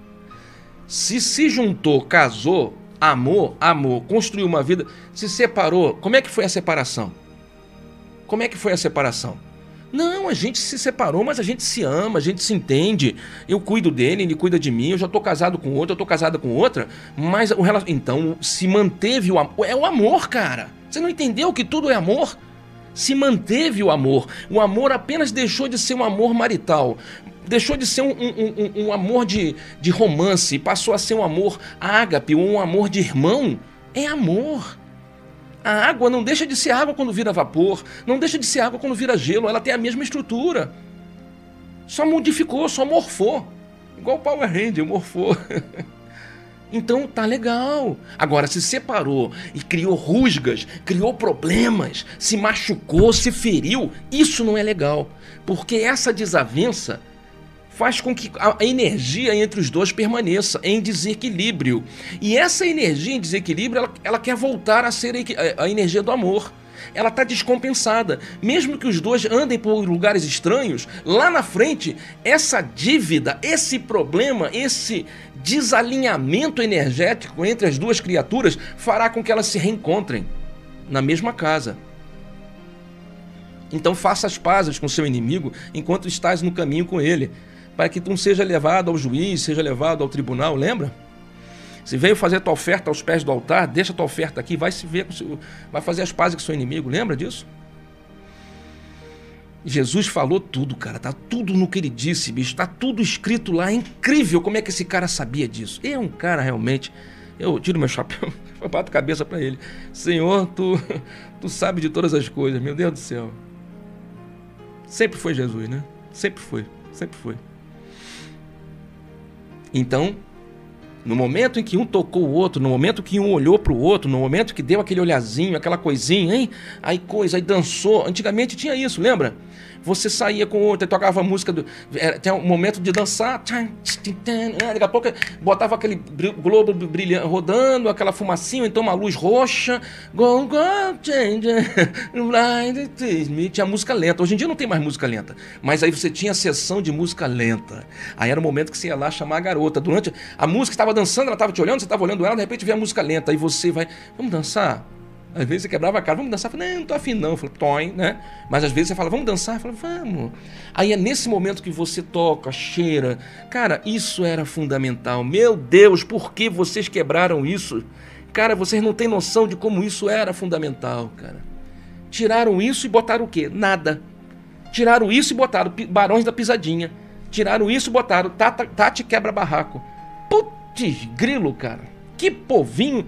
[SPEAKER 1] Se se juntou, casou, amou, amou, construiu uma vida, se separou, como é que foi a separação? Como é que foi a separação? Não, a gente se separou, mas a gente se ama, a gente se entende. Eu cuido dele, ele cuida de mim. Eu já tô casado com outra, eu tô casada com outra. Mas o relacion... Então, se manteve o amor. É o amor, cara. Você não entendeu que tudo é amor? Se manteve o amor. O amor apenas deixou de ser um amor marital. Deixou de ser um, um, um, um amor de, de romance. Passou a ser um amor ágape, um amor de irmão. É amor. A água não deixa de ser água quando vira vapor, não deixa de ser água quando vira gelo, ela tem a mesma estrutura. Só modificou, só morfou. Igual o Power Ranger, morfou. Então tá legal. Agora se separou e criou rusgas, criou problemas, se machucou, se feriu, isso não é legal. Porque essa desavença faz com que a energia entre os dois permaneça em desequilíbrio. E essa energia em desequilíbrio, ela, ela quer voltar a ser a, a energia do amor. Ela está descompensada. Mesmo que os dois andem por lugares estranhos, lá na frente, essa dívida, esse problema, esse desalinhamento energético entre as duas criaturas fará com que elas se reencontrem na mesma casa. Então faça as pazes com seu inimigo enquanto estás no caminho com ele para que não seja levado ao juiz, seja levado ao tribunal, lembra? Se veio fazer tua oferta aos pés do altar, deixa tua oferta aqui, vai se ver, vai fazer as pazes com seu inimigo, lembra disso? Jesus falou tudo, cara, tá tudo no que ele disse, bicho, tá tudo escrito lá, é incrível como é que esse cara sabia disso. É um cara realmente, eu tiro meu chapéu, eu bato cabeça para ele. Senhor, tu, tu sabe de todas as coisas, meu Deus do céu. Sempre foi Jesus, né? Sempre foi, sempre foi. Então, no momento em que um tocou o outro, no momento que um olhou para o outro, no momento que deu aquele olhazinho, aquela coisinha, hein? Aí coisa, aí dançou. Antigamente tinha isso, lembra? Você saía com outra, tocava música, do, era, tinha um momento de dançar, daqui a pouco botava aquele globo brilhante rodando, aquela fumacinha, então uma luz roxa, go, go, change, tinha música lenta. Hoje em dia não tem mais música lenta, mas aí você tinha a sessão de música lenta. Aí era o momento que você ia lá chamar a garota. Durante a música estava dançando, ela estava te olhando, você estava olhando ela, de repente vem a música lenta, aí você vai, vamos dançar? Às vezes você quebrava a cara, vamos dançar? Eu falei, não, tô afim não. Eu falei, toim, né? Mas às vezes você fala, vamos dançar? Eu falei, vamos. Aí é nesse momento que você toca, cheira. Cara, isso era fundamental. Meu Deus, por que vocês quebraram isso? Cara, vocês não têm noção de como isso era fundamental, cara. Tiraram isso e botaram o quê? Nada. Tiraram isso e botaram Barões da Pisadinha. Tiraram isso e botaram Tati Quebra Barraco. Putz, grilo, cara. Que povinho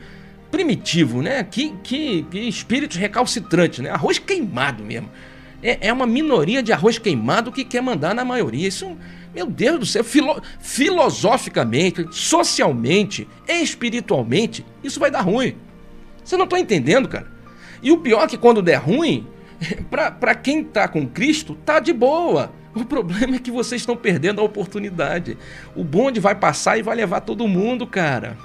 [SPEAKER 1] primitivo, né? Que, que, que espírito recalcitrante, né? Arroz queimado mesmo. É, é uma minoria de arroz queimado que quer mandar na maioria. Isso, meu Deus do céu, filo, filosoficamente, socialmente, espiritualmente, isso vai dar ruim. Você não está entendendo, cara. E o pior é que quando der ruim, para quem está com Cristo, tá de boa. O problema é que vocês estão perdendo a oportunidade. O bonde vai passar e vai levar todo mundo, cara.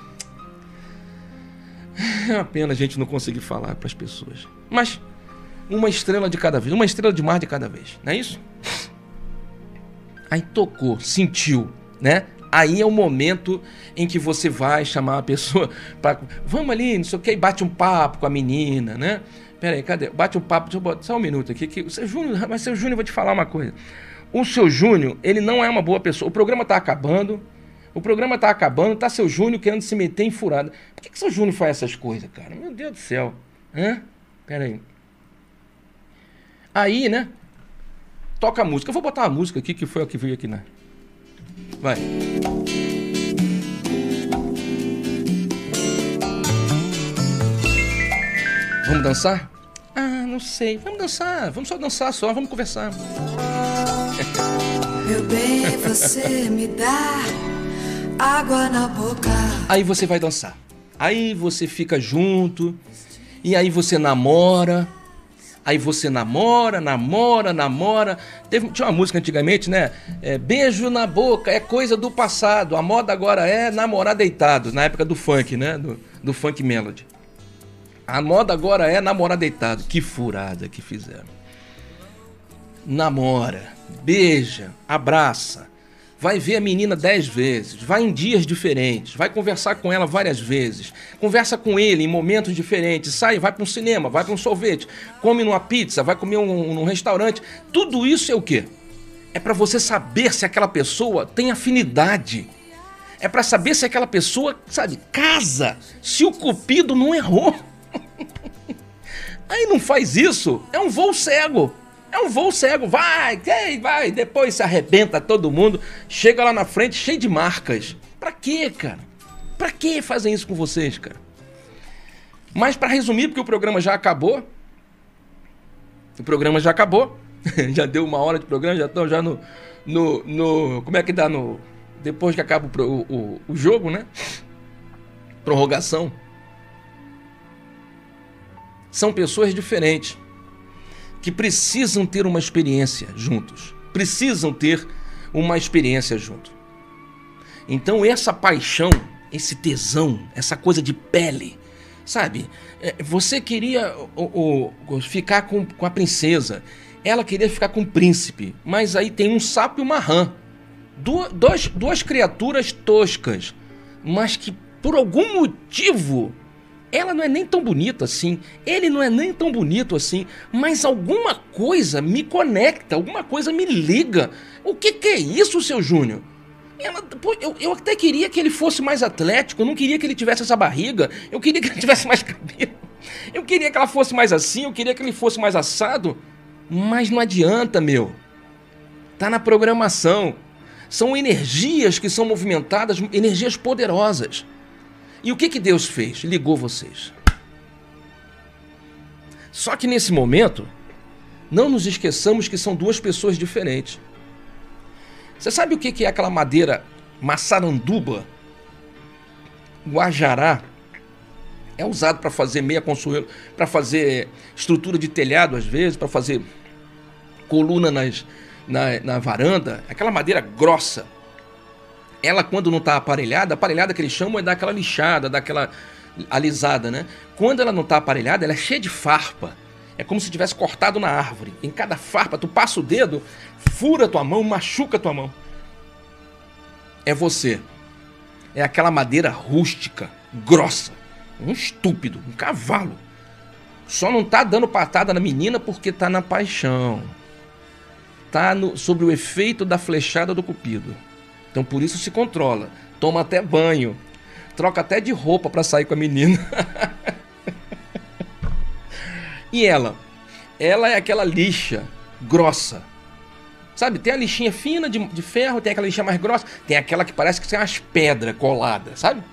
[SPEAKER 1] É uma pena a gente não conseguir falar para as pessoas. Mas uma estrela de cada vez, uma estrela de mar de cada vez, não é isso? Aí tocou, sentiu, né? Aí é o momento em que você vai chamar a pessoa para. Vamos ali, não sei o que, bate um papo com a menina, né? Pera aí, cadê? Bate um papo, deixa eu botar só um minuto aqui. Que, o seu Júnior, mas seu Júnior, vou te falar uma coisa. O seu Júnior, ele não é uma boa pessoa. O programa está acabando. O programa tá acabando, tá seu Júnior querendo se meter em furada. Por que, que seu Júnior faz essas coisas, cara? Meu Deus do céu. Hã? Pera aí. Aí, né? Toca a música. Eu vou botar a música aqui, que foi a que veio aqui, né? Vai. Vamos dançar? Ah, não sei. Vamos dançar. Vamos só dançar só. Vamos conversar.
[SPEAKER 2] Meu bem, você me dá água na boca.
[SPEAKER 1] Aí você vai dançar. Aí você fica junto. E aí você namora. Aí você namora, namora, namora. Teve, tinha uma música antigamente, né? É, Beijo na boca é coisa do passado. A moda agora é namorar deitado, na época do funk, né? Do, do funk melody. A moda agora é namorar deitado. Que furada que fizeram. Namora, beija, abraça. Vai ver a menina dez vezes, vai em dias diferentes, vai conversar com ela várias vezes, conversa com ele em momentos diferentes, sai, vai para um cinema, vai para um sorvete, come numa pizza, vai comer um, num restaurante. Tudo isso é o quê? É para você saber se aquela pessoa tem afinidade. É para saber se aquela pessoa, sabe, casa, se o cupido não errou. Aí não faz isso, é um voo cego. É um voo cego, vai, vai, depois se arrebenta todo mundo, chega lá na frente cheio de marcas. Pra quê, cara? Pra que fazem isso com vocês, cara? Mas para resumir, porque o programa já acabou. O programa já acabou. já deu uma hora de programa, já estão já no, no, no. Como é que dá no. Depois que acaba o, o, o jogo, né? Prorrogação. São pessoas diferentes que precisam ter uma experiência juntos. Precisam ter uma experiência junto. Então, essa paixão, esse tesão, essa coisa de pele, sabe? É, você queria o, o, ficar com, com a princesa, ela queria ficar com o príncipe, mas aí tem um sapo e uma rã. duas, duas criaturas toscas, mas que por algum motivo ela não é nem tão bonita assim, ele não é nem tão bonito assim, mas alguma coisa me conecta, alguma coisa me liga. O que, que é isso, seu Júnior? Ela, pô, eu, eu até queria que ele fosse mais atlético, eu não queria que ele tivesse essa barriga, eu queria que ele tivesse mais cabelo, eu queria que ela fosse mais assim, eu queria que ele fosse mais assado, mas não adianta, meu. Tá na programação. São energias que são movimentadas, energias poderosas. E o que, que Deus fez? Ligou vocês. Só que nesse momento, não nos esqueçamos que são duas pessoas diferentes. Você sabe o que é aquela madeira maçaranduba? Guajará é usado para fazer meia consuelo, para fazer estrutura de telhado às vezes, para fazer coluna nas, na, na varanda. Aquela madeira grossa ela, quando não está aparelhada, aparelhada que eles chamam é daquela lixada, daquela alisada, né? Quando ela não está aparelhada, ela é cheia de farpa. É como se tivesse cortado na árvore. Em cada farpa, tu passa o dedo, fura tua mão, machuca tua mão. É você. É aquela madeira rústica, grossa. Um estúpido, um cavalo. Só não tá dando patada na menina porque tá na paixão. Tá no, sobre o efeito da flechada do cupido. Então por isso se controla. Toma até banho. Troca até de roupa para sair com a menina. e ela? Ela é aquela lixa grossa. Sabe, tem a lixinha fina de, de ferro, tem aquela lixinha mais grossa, tem aquela que parece que tem umas pedras coladas, sabe?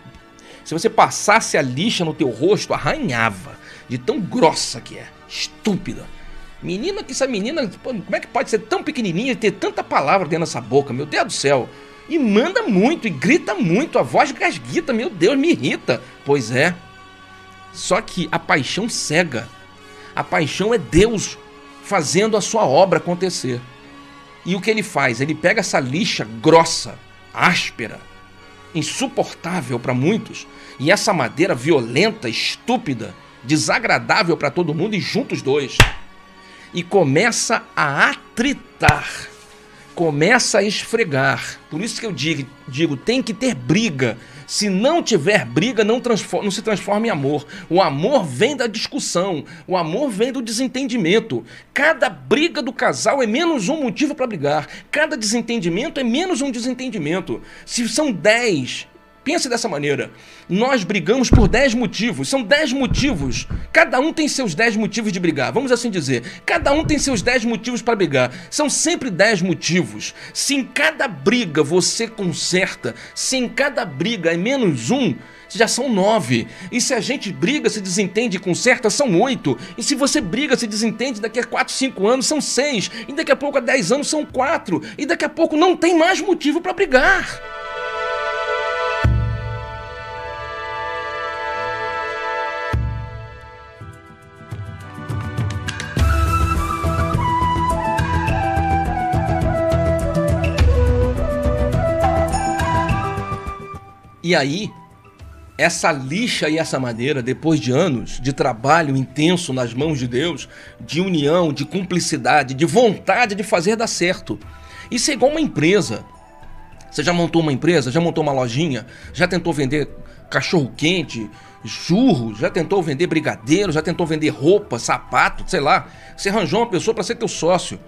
[SPEAKER 1] Se você passasse a lixa no teu rosto, arranhava. De tão grossa que é. Estúpida. Menina que essa menina, como é que pode ser tão pequenininha e ter tanta palavra dentro dessa boca? Meu Deus do céu. E manda muito, e grita muito, a voz gasguita, meu Deus, me irrita. Pois é. Só que a paixão cega. A paixão é Deus fazendo a sua obra acontecer. E o que ele faz? Ele pega essa lixa grossa, áspera, insuportável para muitos, e essa madeira violenta, estúpida, desagradável para todo mundo, e junta os dois. E começa a atritar começa a esfregar. Por isso que eu digo, digo tem que ter briga. Se não tiver briga, não, não se transforma em amor. O amor vem da discussão, o amor vem do desentendimento. Cada briga do casal é menos um motivo para brigar. Cada desentendimento é menos um desentendimento. Se são dez Pense dessa maneira. Nós brigamos por 10 motivos. São 10 motivos. Cada um tem seus 10 motivos de brigar. Vamos assim dizer. Cada um tem seus 10 motivos para brigar. São sempre 10 motivos. Se em cada briga você conserta, se em cada briga é menos um, já são nove. E se a gente briga, se desentende e conserta, são oito. E se você briga, se desentende, daqui a quatro, cinco anos são seis. E daqui a pouco, a dez anos, são quatro. E daqui a pouco não tem mais motivo para brigar. E aí, essa lixa e essa madeira, depois de anos de trabalho intenso nas mãos de Deus, de união, de cumplicidade, de vontade de fazer dar certo. Isso é igual uma empresa. Você já montou uma empresa? Já montou uma lojinha? Já tentou vender cachorro quente, churros? Já tentou vender brigadeiro? Já tentou vender roupa, sapato, sei lá? Você arranjou uma pessoa para ser teu sócio.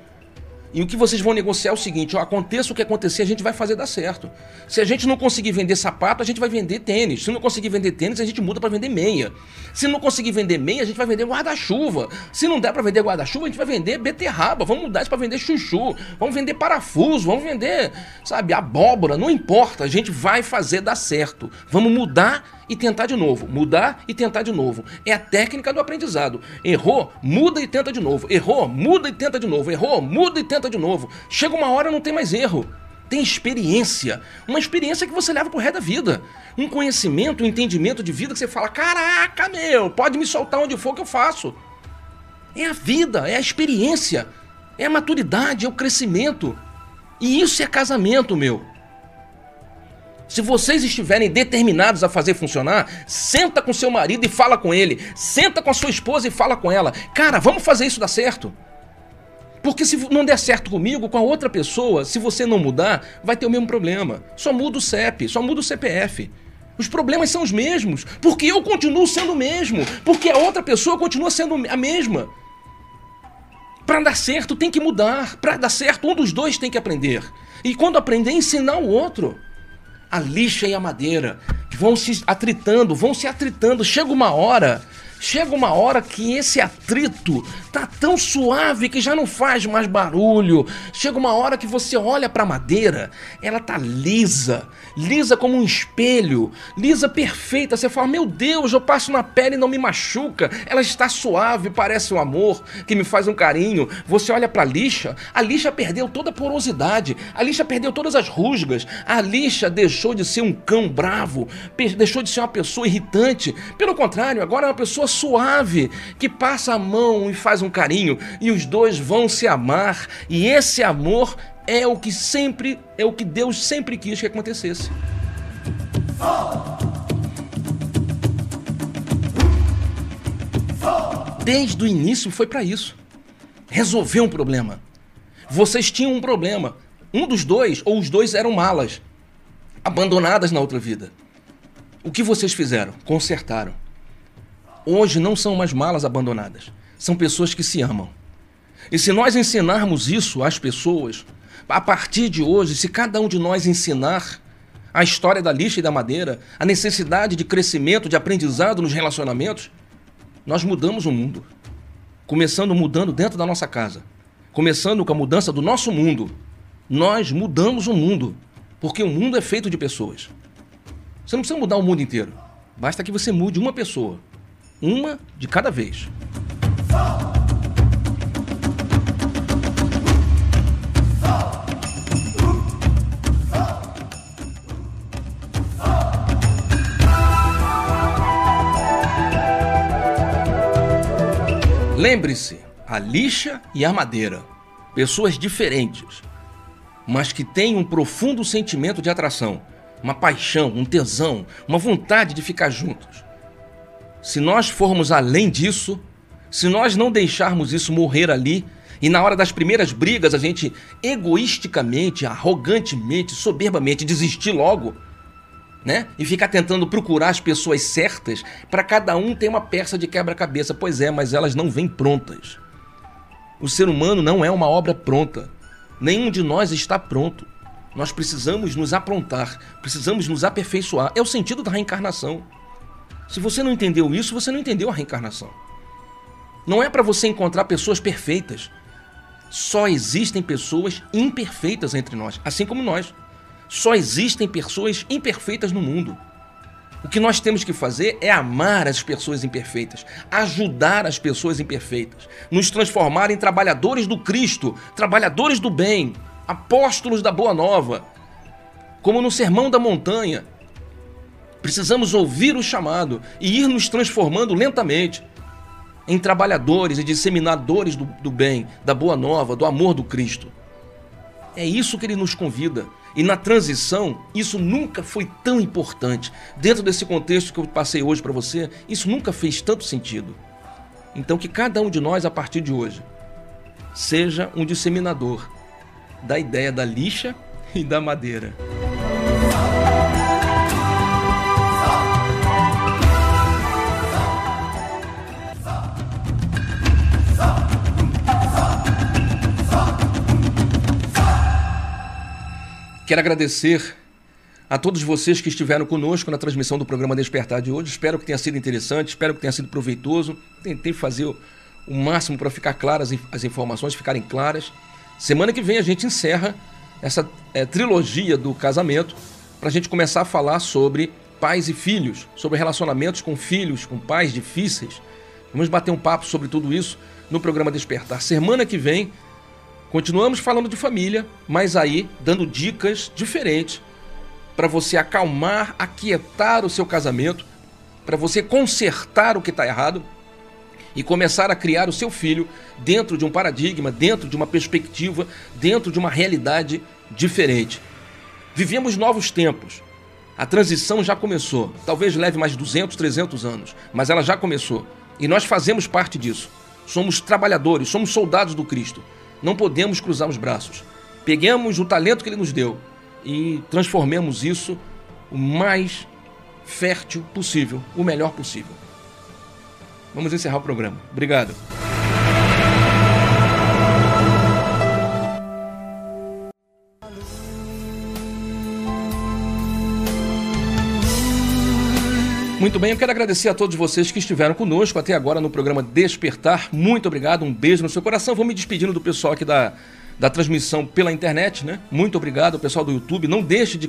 [SPEAKER 1] E o que vocês vão negociar é o seguinte: ó, aconteça o que acontecer, a gente vai fazer dar certo. Se a gente não conseguir vender sapato, a gente vai vender tênis. Se não conseguir vender tênis, a gente muda para vender meia. Se não conseguir vender meia, a gente vai vender guarda-chuva. Se não der para vender guarda-chuva, a gente vai vender beterraba. Vamos mudar isso para vender chuchu. Vamos vender parafuso. Vamos vender, sabe, abóbora. Não importa, a gente vai fazer dar certo. Vamos mudar e tentar de novo. Mudar e tentar de novo. É a técnica do aprendizado. Errou, muda e tenta de novo. Errou, muda e tenta de novo. Errou, muda e tenta de novo. Chega uma hora não tem mais erro. Tem experiência. Uma experiência que você leva pro resto da vida. Um conhecimento, um entendimento de vida que você fala: caraca, meu, pode me soltar onde for que eu faço. É a vida, é a experiência, é a maturidade, é o crescimento. E isso é casamento, meu. Se vocês estiverem determinados a fazer funcionar, senta com seu marido e fala com ele. Senta com a sua esposa e fala com ela. Cara, vamos fazer isso dar certo. Porque se não der certo comigo, com a outra pessoa, se você não mudar, vai ter o mesmo problema. Só muda o CEP, só muda o CPF. Os problemas são os mesmos, porque eu continuo sendo o mesmo, porque a outra pessoa continua sendo a mesma. Para dar certo tem que mudar, para dar certo um dos dois tem que aprender. E quando aprender, ensinar o outro a lixa e a madeira vão se atritando, vão se atritando. Chega uma hora Chega uma hora que esse atrito tá tão suave que já não faz mais barulho. Chega uma hora que você olha para a madeira, ela tá lisa, lisa como um espelho, lisa perfeita. Você fala: "Meu Deus, eu passo na pele e não me machuca. Ela está suave, parece um amor que me faz um carinho". Você olha para a lixa, a lixa perdeu toda a porosidade, a lixa perdeu todas as rusgas, a lixa deixou de ser um cão bravo, deixou de ser uma pessoa irritante. Pelo contrário, agora é uma pessoa suave que passa a mão e faz um carinho e os dois vão se amar e esse amor é o que sempre é o que Deus sempre quis que acontecesse. Desde o início foi para isso. Resolver um problema. Vocês tinham um problema. Um dos dois ou os dois eram malas, abandonadas na outra vida. O que vocês fizeram? Consertaram hoje não são mais malas abandonadas, são pessoas que se amam. E se nós ensinarmos isso às pessoas, a partir de hoje, se cada um de nós ensinar a história da lixa e da madeira, a necessidade de crescimento, de aprendizado nos relacionamentos, nós mudamos o mundo. Começando mudando dentro da nossa casa, começando com a mudança do nosso mundo. Nós mudamos o mundo, porque o mundo é feito de pessoas. Você não precisa mudar o mundo inteiro, basta que você mude uma pessoa. Uma de cada vez. Lembre-se, a lixa e a madeira, pessoas diferentes, mas que têm um profundo sentimento de atração, uma paixão, um tesão, uma vontade de ficar juntos se nós formos além disso, se nós não deixarmos isso morrer ali, e na hora das primeiras brigas a gente egoisticamente, arrogantemente, soberbamente desistir logo, né? E ficar tentando procurar as pessoas certas para cada um ter uma peça de quebra-cabeça. Pois é, mas elas não vêm prontas. O ser humano não é uma obra pronta. Nenhum de nós está pronto. Nós precisamos nos aprontar, precisamos nos aperfeiçoar. É o sentido da reencarnação. Se você não entendeu isso, você não entendeu a reencarnação. Não é para você encontrar pessoas perfeitas. Só existem pessoas imperfeitas entre nós, assim como nós. Só existem pessoas imperfeitas no mundo. O que nós temos que fazer é amar as pessoas imperfeitas, ajudar as pessoas imperfeitas, nos transformar em trabalhadores do Cristo, trabalhadores do bem, apóstolos da Boa Nova. Como no Sermão da Montanha, precisamos ouvir o chamado e ir nos transformando lentamente em trabalhadores e disseminadores do, do bem, da Boa Nova, do amor do Cristo. É isso que ele nos convida. E na transição, isso nunca foi tão importante. Dentro desse contexto que eu passei hoje para você, isso nunca fez tanto sentido. Então, que cada um de nós, a partir de hoje, seja um disseminador da ideia da lixa e da madeira. Quero agradecer a todos vocês que estiveram conosco na transmissão do programa Despertar de hoje. Espero que tenha sido interessante, espero que tenha sido proveitoso. Tentei fazer o máximo para ficar claras as informações, ficarem claras. Semana que vem a gente encerra essa é, trilogia do casamento para a gente começar a falar sobre pais e filhos, sobre relacionamentos com filhos, com pais difíceis. Vamos bater um papo sobre tudo isso no programa Despertar. Semana que vem Continuamos falando de família, mas aí dando dicas diferentes para você acalmar, aquietar o seu casamento, para você consertar o que está errado e começar a criar o seu filho dentro de um paradigma, dentro de uma perspectiva, dentro de uma realidade diferente. Vivemos novos tempos. A transição já começou. Talvez leve mais 200, 300 anos, mas ela já começou. E nós fazemos parte disso. Somos trabalhadores, somos soldados do Cristo. Não podemos cruzar os braços. Peguemos o talento que ele nos deu e transformemos isso o mais fértil possível, o melhor possível. Vamos encerrar o programa. Obrigado. Muito bem, eu quero agradecer a todos vocês que estiveram conosco até agora no programa Despertar. Muito obrigado, um beijo no seu coração. Vou me despedindo do pessoal aqui da, da transmissão pela internet, né? Muito obrigado, pessoal do YouTube. Não deixe de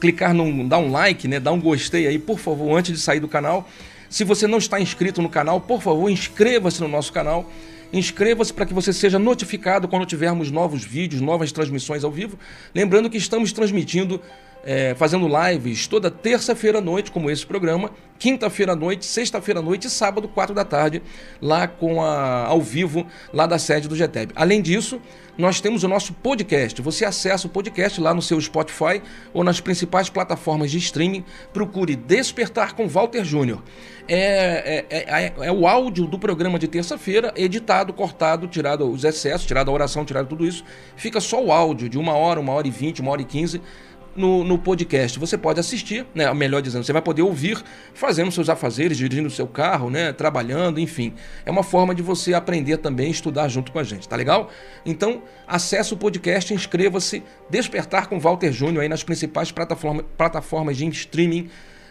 [SPEAKER 1] clicar no dar um like, né? Dar um gostei aí, por favor, antes de sair do canal. Se você não está inscrito no canal, por favor, inscreva-se no nosso canal. Inscreva-se para que você seja notificado quando tivermos novos vídeos, novas transmissões ao vivo. Lembrando que estamos transmitindo é, fazendo lives toda terça-feira à noite, como esse programa, quinta-feira à noite, sexta-feira à noite e sábado, quatro da tarde, lá com a, ao vivo, lá da sede do GTEB. Além disso, nós temos o nosso podcast. Você acessa o podcast lá no seu Spotify ou nas principais plataformas de streaming. Procure Despertar com Walter Júnior. É, é, é, é, o áudio do programa de terça-feira, editado, cortado, tirado os excessos, tirado a oração, tirado tudo isso. Fica só o áudio de uma hora, uma hora e vinte, uma hora e quinze no, no podcast. Você pode assistir, né? Melhor dizendo, você vai poder ouvir fazendo seus afazeres, dirigindo seu carro, né? Trabalhando, enfim. É uma forma de você aprender também, estudar junto com a gente, tá legal? Então, acesse o podcast, inscreva-se, Despertar com Walter Júnior aí nas principais plataforma, plataformas de streaming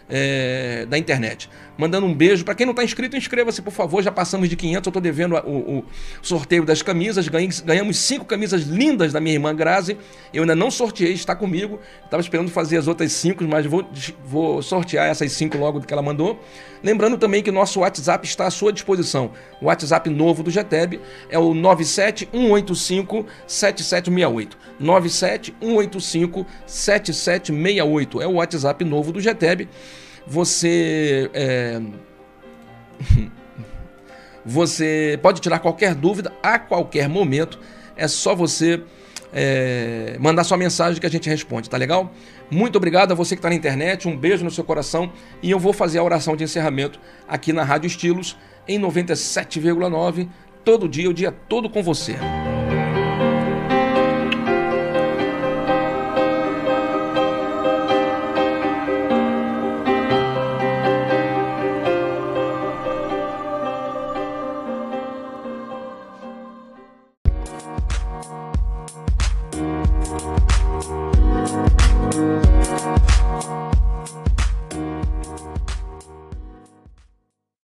[SPEAKER 1] é, da internet. Mandando um beijo. Para quem não está inscrito, inscreva-se, por favor. Já passamos de 500. Eu estou devendo o, o, sorteio das camisas. ganhamos cinco camisas lindas da minha irmã Grazi. Eu ainda não sorteei, está comigo. Estava esperando fazer as outras cinco, mas vou, vou sortear essas cinco logo que ela mandou. Lembrando também que nosso WhatsApp está à sua disposição. O WhatsApp novo do GTEB é o 97185 7768. 97185 7768 é o WhatsApp novo do GTEB. Você é... você pode tirar qualquer dúvida a qualquer momento. É só você é, mandar sua mensagem que a gente responde, tá legal? Muito obrigado a você que está na internet, um beijo no seu coração e eu vou fazer a oração de encerramento aqui na Rádio Estilos em 97,9, todo dia, o dia todo com você.